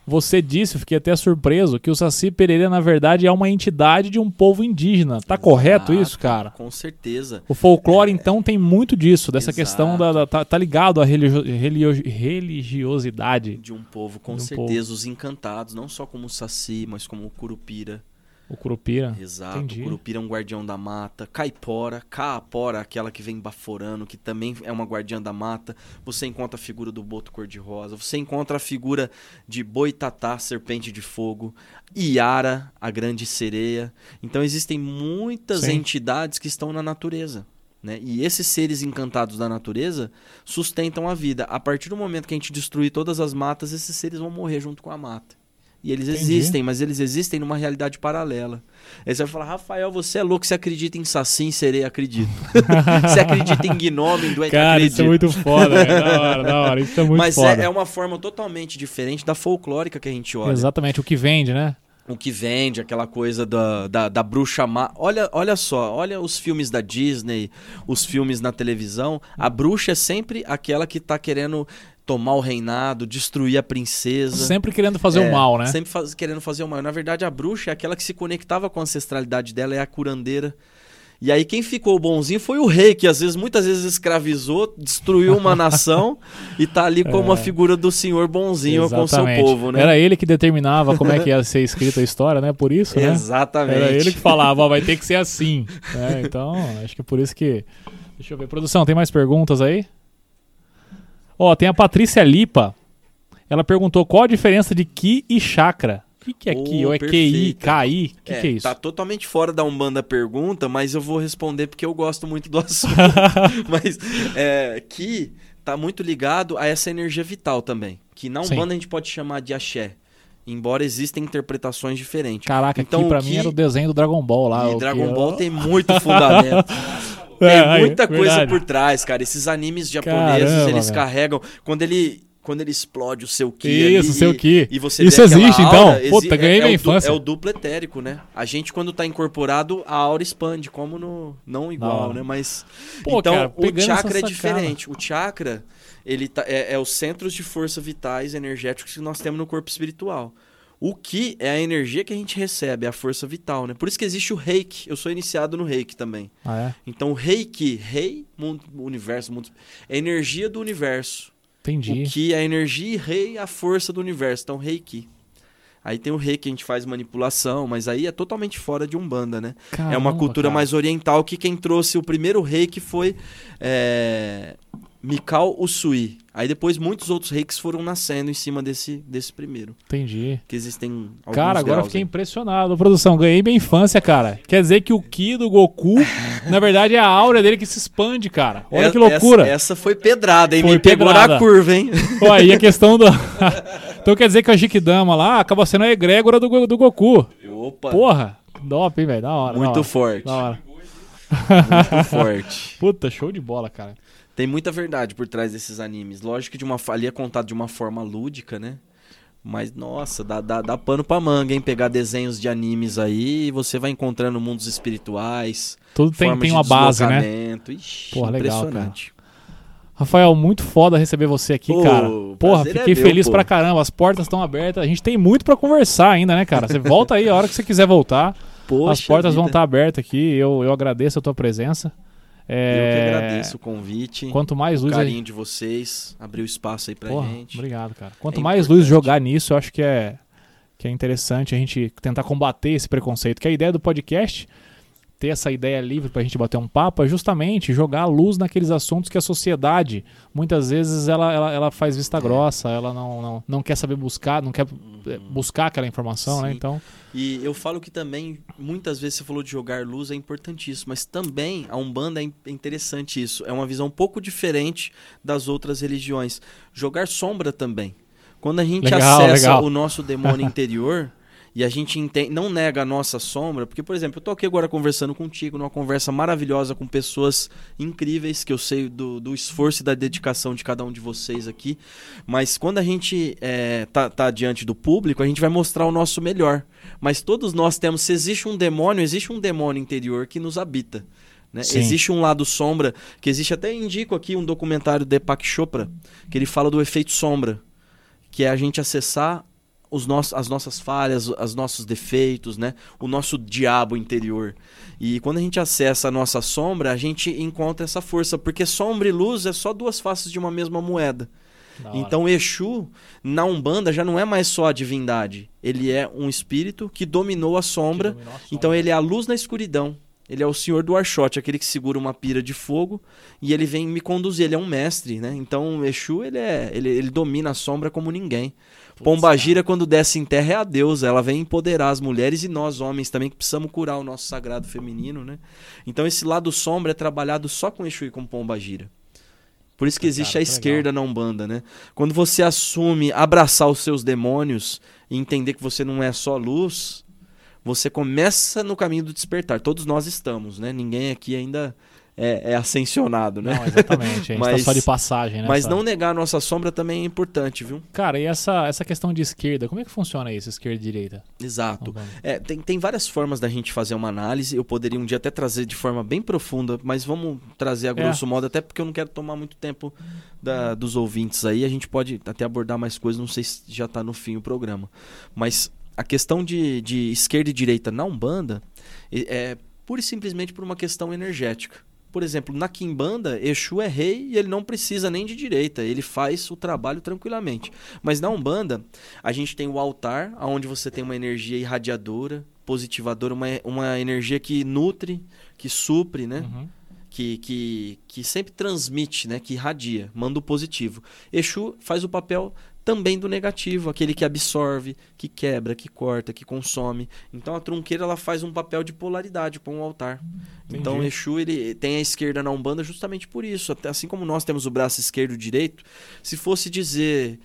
você disse, eu fiquei até surpreso, que o Saci Pererê, na verdade, é uma entidade de um povo indígena. Tá correto Exato, isso, cara? Com certeza. O folclore, então, tem muito disso, dessa Exato. questão da. da- tá, tá ligado à religio- relio- religiosidade. De um povo, com um certeza, os encantados, não só como o Saci, mas como o Curupira. O Curupira. Exato. entendi. O Curupira é um guardião da mata. Caipora, Caapora, aquela que vem baforando, que também é uma guardiã da mata. Você encontra a figura do boto cor-de-rosa. Você encontra a figura de Boitatá, serpente de fogo. Iara, a grande sereia. Então existem muitas Sim. entidades que estão na natureza. Né? E esses seres encantados da natureza sustentam a vida. A partir do momento que a gente destruir todas as matas, esses seres vão morrer junto com a mata. E eles Entendi. existem, mas eles existem numa realidade paralela. Aí você vai falar, Rafael, você é louco, você acredita em Saci, sereia, acredito. você acredita em gnome, em duende, Cara, acredito. isso é muito foda, velho. Da hora, da hora. Isso é muito mas foda. é, é uma forma totalmente diferente da folclórica que a gente olha. Exatamente, o que vende, né? O que vende, aquela coisa da, da, da bruxa má. Olha, olha só, olha os filmes da Disney, os filmes na televisão. A bruxa é sempre aquela que tá querendo tomar o reinado, destruir a princesa. Sempre querendo fazer É, o mal, né? Sempre faz- querendo fazer o mal. Na verdade, a bruxa é aquela que se conectava com a ancestralidade dela, é a curandeira. E aí quem ficou bonzinho foi o rei, que às vezes, muitas vezes escravizou, destruiu uma nação e tá ali como uma figura do senhor bonzinho com o seu Exatamente. povo, né? Era ele que determinava como é que ia ser escrita a história, né? Por isso, né? Exatamente. Era ele que falava, ó, vai ter que ser assim. né? Então, acho que é por isso que. Deixa eu ver. Produção, tem mais perguntas aí? Ó, tem a Patrícia Lipa. Ela perguntou qual a diferença de Ki e chakra. O que, que é Oh, Ki? Ou é QI. KI? O que, que é isso? Tá totalmente fora da Umbanda a pergunta, mas eu vou responder porque eu gosto muito do assunto. mas é, que tá muito ligado a essa energia vital também. Que na Sim. Umbanda a gente pode chamar de axé. embora existem interpretações diferentes. Caraca, Então, aqui pra o mim que- era o desenho do Dragon Ball lá. E o Dragon que- Ball tem muito fundamento. Tem É, aí, muita coisa verdade. por trás, cara. Esses animes japoneses, Caramba, eles velho. carregam. Quando ele, quando ele explode o seu Ki. Isso, ali, seu Ki. E você Isso existe, aura, então? Puta, ganhei é, minha é o infância. É o duplo etérico, né? A gente, quando tá incorporado, a aura expande, como no. Não igual, hora. né? Mas. Pô, então, cara, o chakra é diferente. O chakra, ele tá, é, é os centros de força vitais, energéticos que nós temos no corpo espiritual. O que é a energia que a gente recebe, é a força vital, né? Por isso que existe o reiki. Eu sou iniciado no reiki também. Ah, é? Então, reiki, rei, mundo, universo, mundo, é energia do universo. Entendi. O que é a energia e rei, a força do universo. Então, reiki. Aí tem o rei que a gente faz manipulação, mas aí é totalmente fora de Umbanda, né? é uma Caramba, cultura cara. mais oriental que quem trouxe o primeiro rei que foi é, Mikao Usui. Aí depois muitos outros reis foram nascendo em cima desse, desse primeiro. Entendi. Que existem alguns Cara, agora fiquei aí. impressionado. Produção, ganhei minha infância, cara. Quer dizer que o Ki do Goku, na verdade, é a aura dele que se expande, cara. Olha É- que loucura. Essa, essa foi pedrada, hein? Foi Me pegou pedrada. na curva, hein? Pô, aí a questão do. então quer dizer que a Jikidama lá acaba sendo a egrégora do, do Goku. Opa, Porra, top, hein, velho? Da hora. da muito hora, forte. Da hora. Muito forte. Puta, show de bola, cara. Tem muita verdade por trás desses animes. Lógico que de uma, ali é contado de uma forma lúdica, né? Mas, nossa, dá, dá, dá pano pra manga, hein? Pegar desenhos de animes aí você vai encontrando mundos espirituais. Tudo tem, tem uma base, né? Ixi, Porra, legal, impressionante. Rafael, muito foda receber você aqui, Pô, cara. Porra, é fiquei meu, feliz pô. pra caramba. As portas estão abertas. A gente tem muito pra conversar ainda, né, cara? Você volta aí a hora que você quiser voltar. Poxa As portas vão vida. estar abertas aqui. Eu, eu agradeço a tua presença. Eu É, que agradeço o convite. Quanto mais o luz a carinho de vocês. Abriu espaço aí pra Porra, gente. obrigado, cara. Quanto É mais importante. luz jogar nisso, eu acho que é, que é interessante a gente tentar combater esse preconceito. Que a ideia do podcast, ter essa ideia livre pra gente bater um papo, é justamente jogar a luz naqueles assuntos que a sociedade, muitas vezes, ela, ela, ela faz vista É. grossa, ela não, não, não quer saber buscar, não quer eh, buscar aquela informação, né? Sim. Então, E eu falo que também, muitas vezes você falou de jogar luz, é importantíssimo, mas também a Umbanda é é interessante isso. É uma visão um pouco diferente das outras religiões. Jogar sombra também. Quando a gente Legal, acessa legal. o nosso demônio interior e a gente enten- não nega a nossa sombra, porque, por exemplo, eu tô aqui agora conversando contigo, numa conversa maravilhosa com pessoas incríveis, que eu sei do, do esforço e da dedicação de cada um de vocês aqui. Mas quando a gente é, tá, tá diante do público, a gente vai mostrar o nosso melhor. Mas todos nós temos, se existe um demônio, existe um demônio interior que nos habita. né? Existe um lado sombra, que existe até indico aqui um documentário de Deepak Chopra, que ele fala do efeito sombra, que é a gente acessar os nossos, as nossas falhas, os nossos defeitos, né? O nosso diabo interior. E quando a gente acessa a nossa sombra, a gente encontra essa força, porque sombra e luz é só duas faces de uma mesma moeda. Então Exu, na Umbanda, já não é mais só a divindade. Ele é um espírito que dominou a sombra. Dominou a sombra. Então ele é a luz na escuridão. Ele é o senhor do Arshot, aquele que segura uma pira de fogo e ele vem me conduzir. Ele é um mestre, né? Então Exu, ele, é, ele, ele domina a sombra como ninguém. Pombagira, quando desce em terra, é a deusa. Ela vem empoderar as mulheres e nós, homens, também, que precisamos curar o nosso sagrado feminino, né? Então esse lado sombra é trabalhado só com Exu e com Pombagira. Por isso que Cara, existe que a legal. esquerda na Umbanda, né? Quando você assume abraçar os seus demônios e entender que você não é só luz, você começa no caminho do despertar. Todos nós estamos, né? Ninguém aqui ainda é, é ascensionado, né? Não, exatamente. A gente tá Mas- só de passagem, né? Mas não negar a nossa sombra também é importante, viu? Cara, e essa, essa questão de esquerda, como é que funciona isso, esquerda e direita? Exato. É, tem, tem várias formas da gente fazer uma análise. Eu poderia um dia até trazer de forma bem profunda, mas vamos trazer a grosso modo, até porque eu não quero tomar muito tempo da- dos ouvintes aí. A gente pode até abordar mais coisas, não sei se já está no fim o programa. Mas a questão de, de esquerda e direita na Umbanda é, é pura e simplesmente por uma questão energética. Por exemplo, na Kimbanda, Exu é rei e ele não precisa nem de direita, ele faz o trabalho tranquilamente. Mas na Umbanda, a gente tem o altar, onde você tem uma energia irradiadora, positivadora, uma, uma energia que nutre, que supre, né? Uhum. Que, que, que sempre transmite, né? Que irradia, manda o positivo. Exu faz o papel também do negativo, aquele que absorve, que quebra, que corta, que consome. Então a trunqueira ela faz um papel de polaridade com o altar. Então Entendi. Exu ele tem a esquerda na Umbanda justamente por isso. Até assim como nós temos o braço esquerdo e direito, se fosse dizer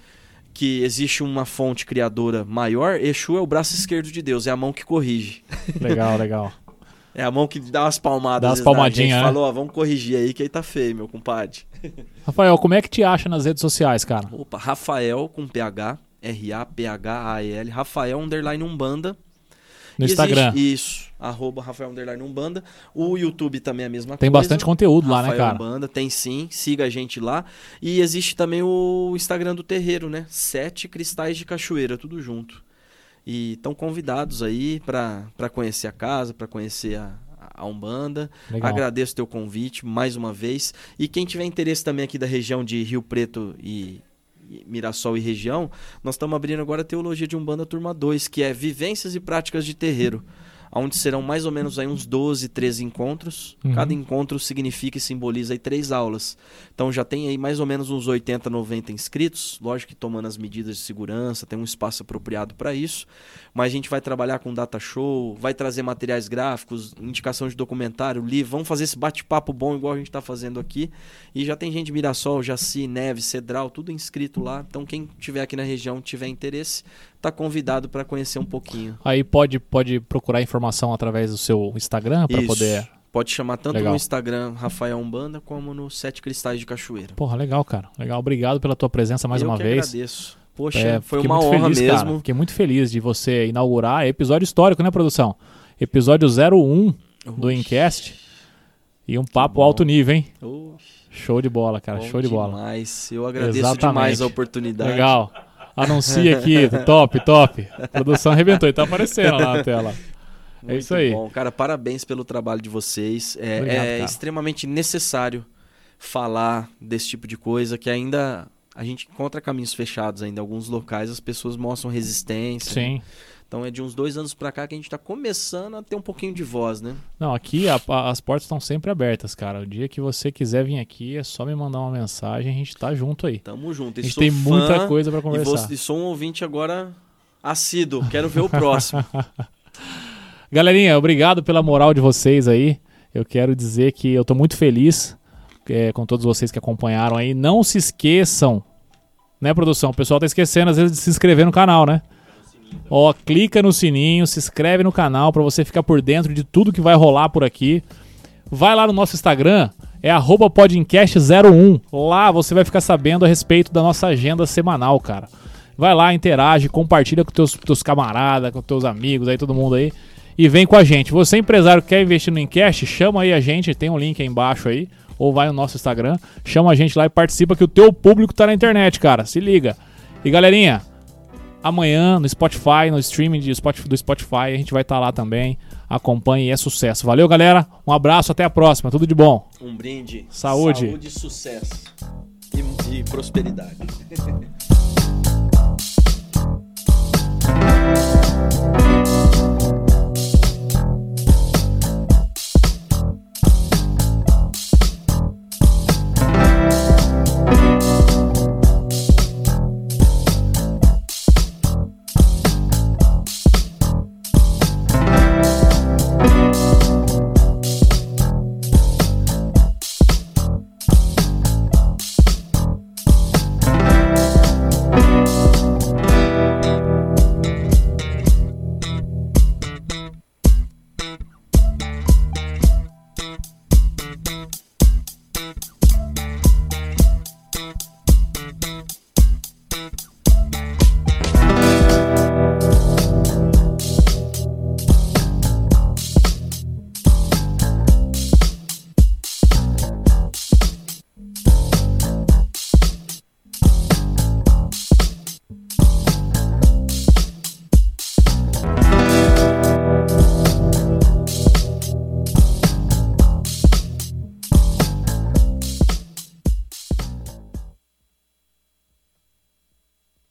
que existe uma fonte criadora maior, Exu é o braço esquerdo de Deus, é a mão que corrige. Legal, legal. É a mão que dá umas palmadas. Dá umas palmadinhas, né? Falou, ó, vamos corrigir aí que aí tá feio, meu compadre. Rafael, como é que te acha nas redes sociais, cara? Opa, Rafael com PH, R-A-P-H-A-E-L, Rafael underline Umbanda. No E Instagram. existe- isso, arroba Rafael underline Umbanda. O YouTube também é a mesma Tem coisa. bastante conteúdo lá, né, Rafael cara? Umbanda, tem sim, siga a gente lá. E existe também o Instagram do terreiro, né? Sete Cristais de Cachoeira, tudo junto. E estão convidados aí para conhecer a casa, para conhecer a, a Umbanda. Legal. Agradeço teu convite mais uma vez. E quem tiver interesse também aqui da região de Rio Preto e, e Mirassol e região, nós estamos abrindo agora a Teologia de Umbanda Turma 2, que é Vivências e Práticas de Terreiro. Onde serão mais ou menos aí uns 12, 13 encontros. Uhum. Cada encontro significa e simboliza aí três aulas. Então já tem aí mais ou menos uns 80, 90 inscritos. Lógico que tomando as medidas de segurança, tem um espaço apropriado para isso. Mas a gente vai trabalhar com data show, vai trazer materiais gráficos, indicação de documentário, livro. Vamos fazer esse bate-papo bom igual a gente está fazendo aqui. E já tem gente de Mirassol, Jaci, Neves, Cedral, tudo inscrito lá. Então quem tiver aqui na região, tiver interesse, tá convidado para conhecer um pouquinho. Aí pode, pode procurar informação através do seu Instagram Isso. poder. Pode chamar tanto Legal. no Instagram Rafael Umbanda como no Sete Cristais de Cachoeira. Porra, legal, cara. Legal. Obrigado pela tua presença mais Eu uma que vez. agradeço. Poxa, É, foi uma honra feliz, mesmo. Cara. Fiquei muito feliz de você inaugurar. É episódio histórico, né, produção? Episódio 01 do Oxe, Incast. E um papo alto nível, hein? oxe, Show de bola, cara. bom Show de bola. demais. Eu agradeço Exatamente. demais a oportunidade. Legal. Anuncia aqui. top, top. A produção arrebentou. E tá aparecendo lá na tela. Muito É isso aí. Bom, cara, parabéns pelo trabalho de vocês. É, Obrigado, é extremamente necessário falar desse tipo de coisa que ainda a gente encontra caminhos fechados ainda. Em alguns locais as pessoas mostram resistência. né? Então é de uns dois anos pra cá que a gente tá começando a ter um pouquinho de voz, né? Não, aqui a- a- as portas estão sempre abertas, cara. O dia que você quiser vir aqui, é só me mandar uma mensagem, a gente tá junto aí. Tamo junto. A E gente sou tem fã muita coisa pra E, vou, conversar. e sou um ouvinte agora assíduo. Quero ver o próximo. Galerinha, obrigado pela moral de vocês aí. Eu quero dizer que eu tô muito feliz é, com todos vocês que acompanharam aí. Não se esqueçam, né, produção? O pessoal tá esquecendo às vezes de se inscrever no canal, né? Ó, clica no sininho, se inscreve no canal pra você ficar por dentro de tudo que vai rolar por aqui. Vai lá no nosso Instagram, é arroba podcast01. Lá você vai ficar sabendo a respeito da nossa agenda semanal, cara. Vai lá, interage, compartilha com teus, teus camaradas, com teus amigos aí, todo mundo aí. E vem com a gente. Você, empresário que quer investir no Encast, chama aí a gente, tem um link aí embaixo aí. Ou vai no nosso Instagram, chama a gente lá e participa que o teu público tá na internet, cara. Se liga. E galerinha, amanhã no Spotify, no streaming do Spotify, a gente vai estar lá também. Acompanhe e é sucesso. Valeu, galera. Um abraço, até a próxima. Tudo de bom. Um brinde. Saúde. Saúde, sucesso. E, e prosperidade.